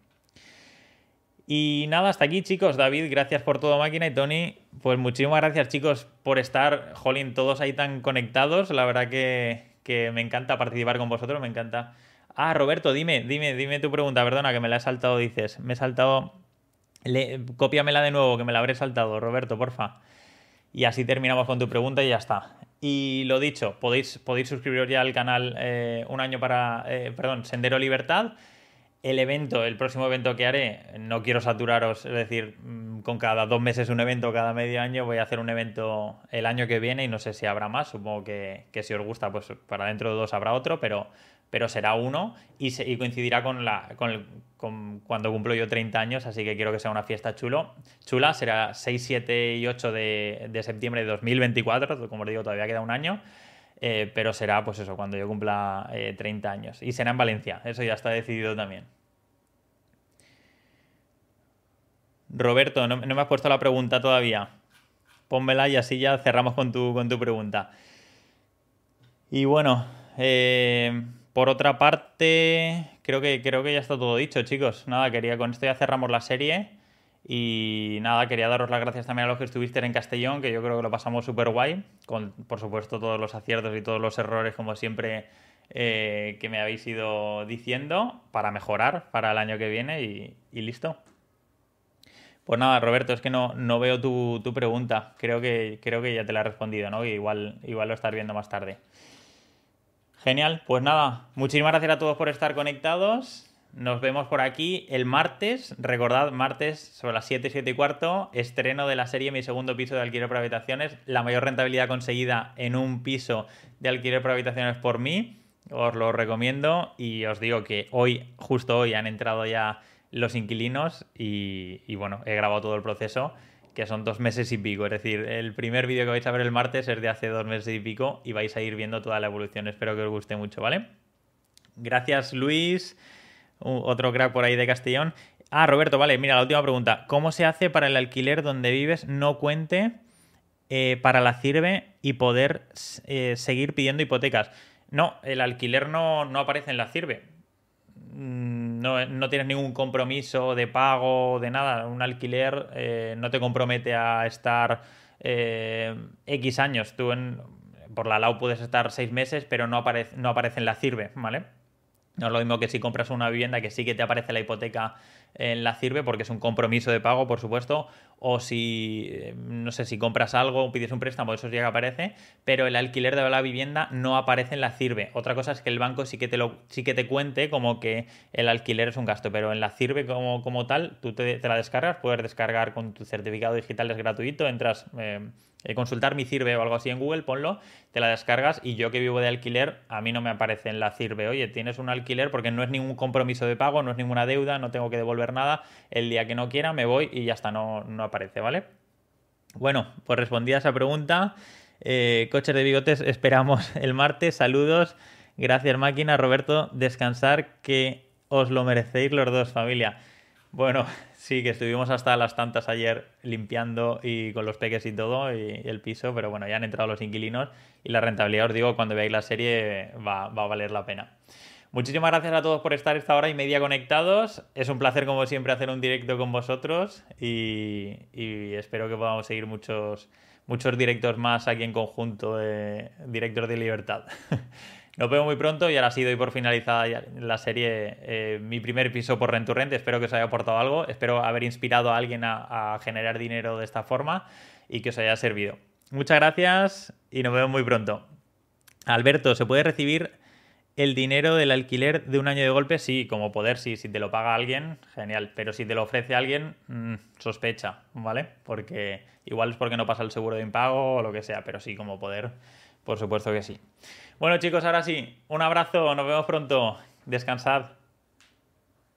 Y nada, hasta aquí chicos. David, gracias por todo máquina. Y Tony, pues muchísimas gracias chicos por estar, jolín, todos ahí tan conectados. La verdad que, que me encanta participar con vosotros, me encanta Ah, Roberto, dime, dime, dime tu pregunta, perdona, que me la he saltado, dices. Me he saltado. Le... Cópiamela de nuevo, que me la habré saltado, Roberto, porfa. Y así terminamos con tu pregunta y ya está. Y lo dicho, podéis, podéis suscribiros ya al canal eh, Un año para. Eh, perdón, Sendero Libertad. El evento, el próximo evento que haré, no quiero saturaros, es decir, mm, con cada dos meses un evento, cada medio año voy a hacer un evento el año que viene y no sé si habrá más, supongo que, que si os gusta, pues para dentro de dos habrá otro, pero pero será uno y, coincidirá con, la, con, cuando cumplo yo 30 años, así que quiero que sea una fiesta chulo, chula. Será 6, 7 y 8 de, septiembre de 2024, como os digo, todavía queda un año. eh, pero será, pues eso, cuando yo cumpla 30 años. Y será en Valencia, eso ya está decidido también. Roberto, no, me has puesto la pregunta todavía. Pónmela y así ya cerramos con tu, con tu pregunta. Y bueno, eh, por otra parte, creo que, creo que ya está todo dicho, chicos. Nada, quería, con esto ya cerramos la serie. Y nada, quería daros las gracias también a los que estuvisteis en Castellón, que yo creo que lo pasamos súper guay, con por supuesto todos los aciertos y todos los errores, como siempre, eh, que me habéis ido diciendo, para mejorar para el año que viene y, listo. Pues nada, Roberto, es que no, no veo tu, tu, pregunta. Creo que, creo que ya te la he respondido, ¿no? igual, igual lo estás viendo más tarde. Genial, pues nada, muchísimas gracias a todos por estar conectados. Nos vemos por aquí el martes. Recordad, martes sobre las 7, 7 y cuarto, estreno de la serie Mi segundo piso de alquiler por habitaciones. La mayor rentabilidad conseguida en un piso de alquiler por habitaciones por mí. Os lo recomiendo y os digo que hoy, justo hoy, han entrado ya los inquilinos y, y bueno, he grabado todo el proceso que son dos meses y pico. Es decir, el primer vídeo que vais a ver el martes es de hace dos meses y pico y vais a ir viendo toda la evolución. Espero que os guste mucho, ¿vale? Gracias, Luis. Otro crack por ahí de Castellón. Ah, Roberto, vale, mira, la última pregunta. ¿Cómo se hace para el alquiler donde vives no cuente eh, para la CIRBE y poder eh, seguir pidiendo hipotecas? No, el alquiler no, no aparece en la CIRBE. Mm, no, tienes ningún compromiso de pago, de nada. Un alquiler eh, no te compromete a estar eh, X años. Tú en, por la LAU puedes estar seis meses, pero no aparece, no aparece en la CIRBE, ¿vale? No es lo mismo que si compras una vivienda que sí que te aparece la hipoteca en la CIRBE porque es un compromiso de pago, por supuesto, o si, eh, no sé, si compras algo o pides un préstamo, eso sí que aparece, pero el alquiler de la vivienda no aparece en la CIRBE. Otra cosa es que el banco sí que te, lo, sí que te cuente como que el alquiler es un gasto, pero en la CIRBE como, como tal, tú te, la descargas, puedes descargar con tu certificado digital, es gratuito, entras... Eh, eh, consultar mi CIRBE o algo así en Google, ponlo, te la descargas y yo que vivo de alquiler, a mí no me aparece en la CIRBE, oye, tienes un alquiler porque no es ningún compromiso de pago, no es ninguna deuda, no tengo que devolver nada, el día que no quiera me voy y ya está, no, no aparece, ¿vale? Bueno, pues respondí a esa pregunta. Eh, coches de bigotes, esperamos el martes, saludos, gracias máquina, Roberto, descansar que os lo merecéis los dos, familia. Bueno, Sí, que estuvimos hasta las tantas ayer limpiando y con los peques y todo y, el piso, pero bueno, ya han entrado los inquilinos y la rentabilidad, os digo, cuando veáis la serie va, a valer la pena. Muchísimas gracias a todos por estar esta hora y media conectados. Es un placer, como siempre, hacer un directo con vosotros y, espero que podamos seguir muchos, muchos directos más aquí en conjunto de Directores de Libertad. Nos vemos muy pronto y ahora sí doy por finalizada la serie, eh, mi primer piso por Rent to Rent. Espero que os haya aportado algo. Espero haber inspirado a alguien a, generar dinero de esta forma y que os haya servido. Muchas gracias y nos vemos muy pronto. Alberto, ¿se puede recibir el dinero del alquiler de un año de golpe? Sí, como poder, sí. Si te lo paga alguien, genial. Pero si te lo ofrece alguien, mm, sospecha, ¿vale? Porque igual es porque no pasa el seguro de impago o lo que sea, pero sí, como poder, por supuesto que sí. Bueno chicos, ahora sí, un abrazo, nos vemos pronto, descansad.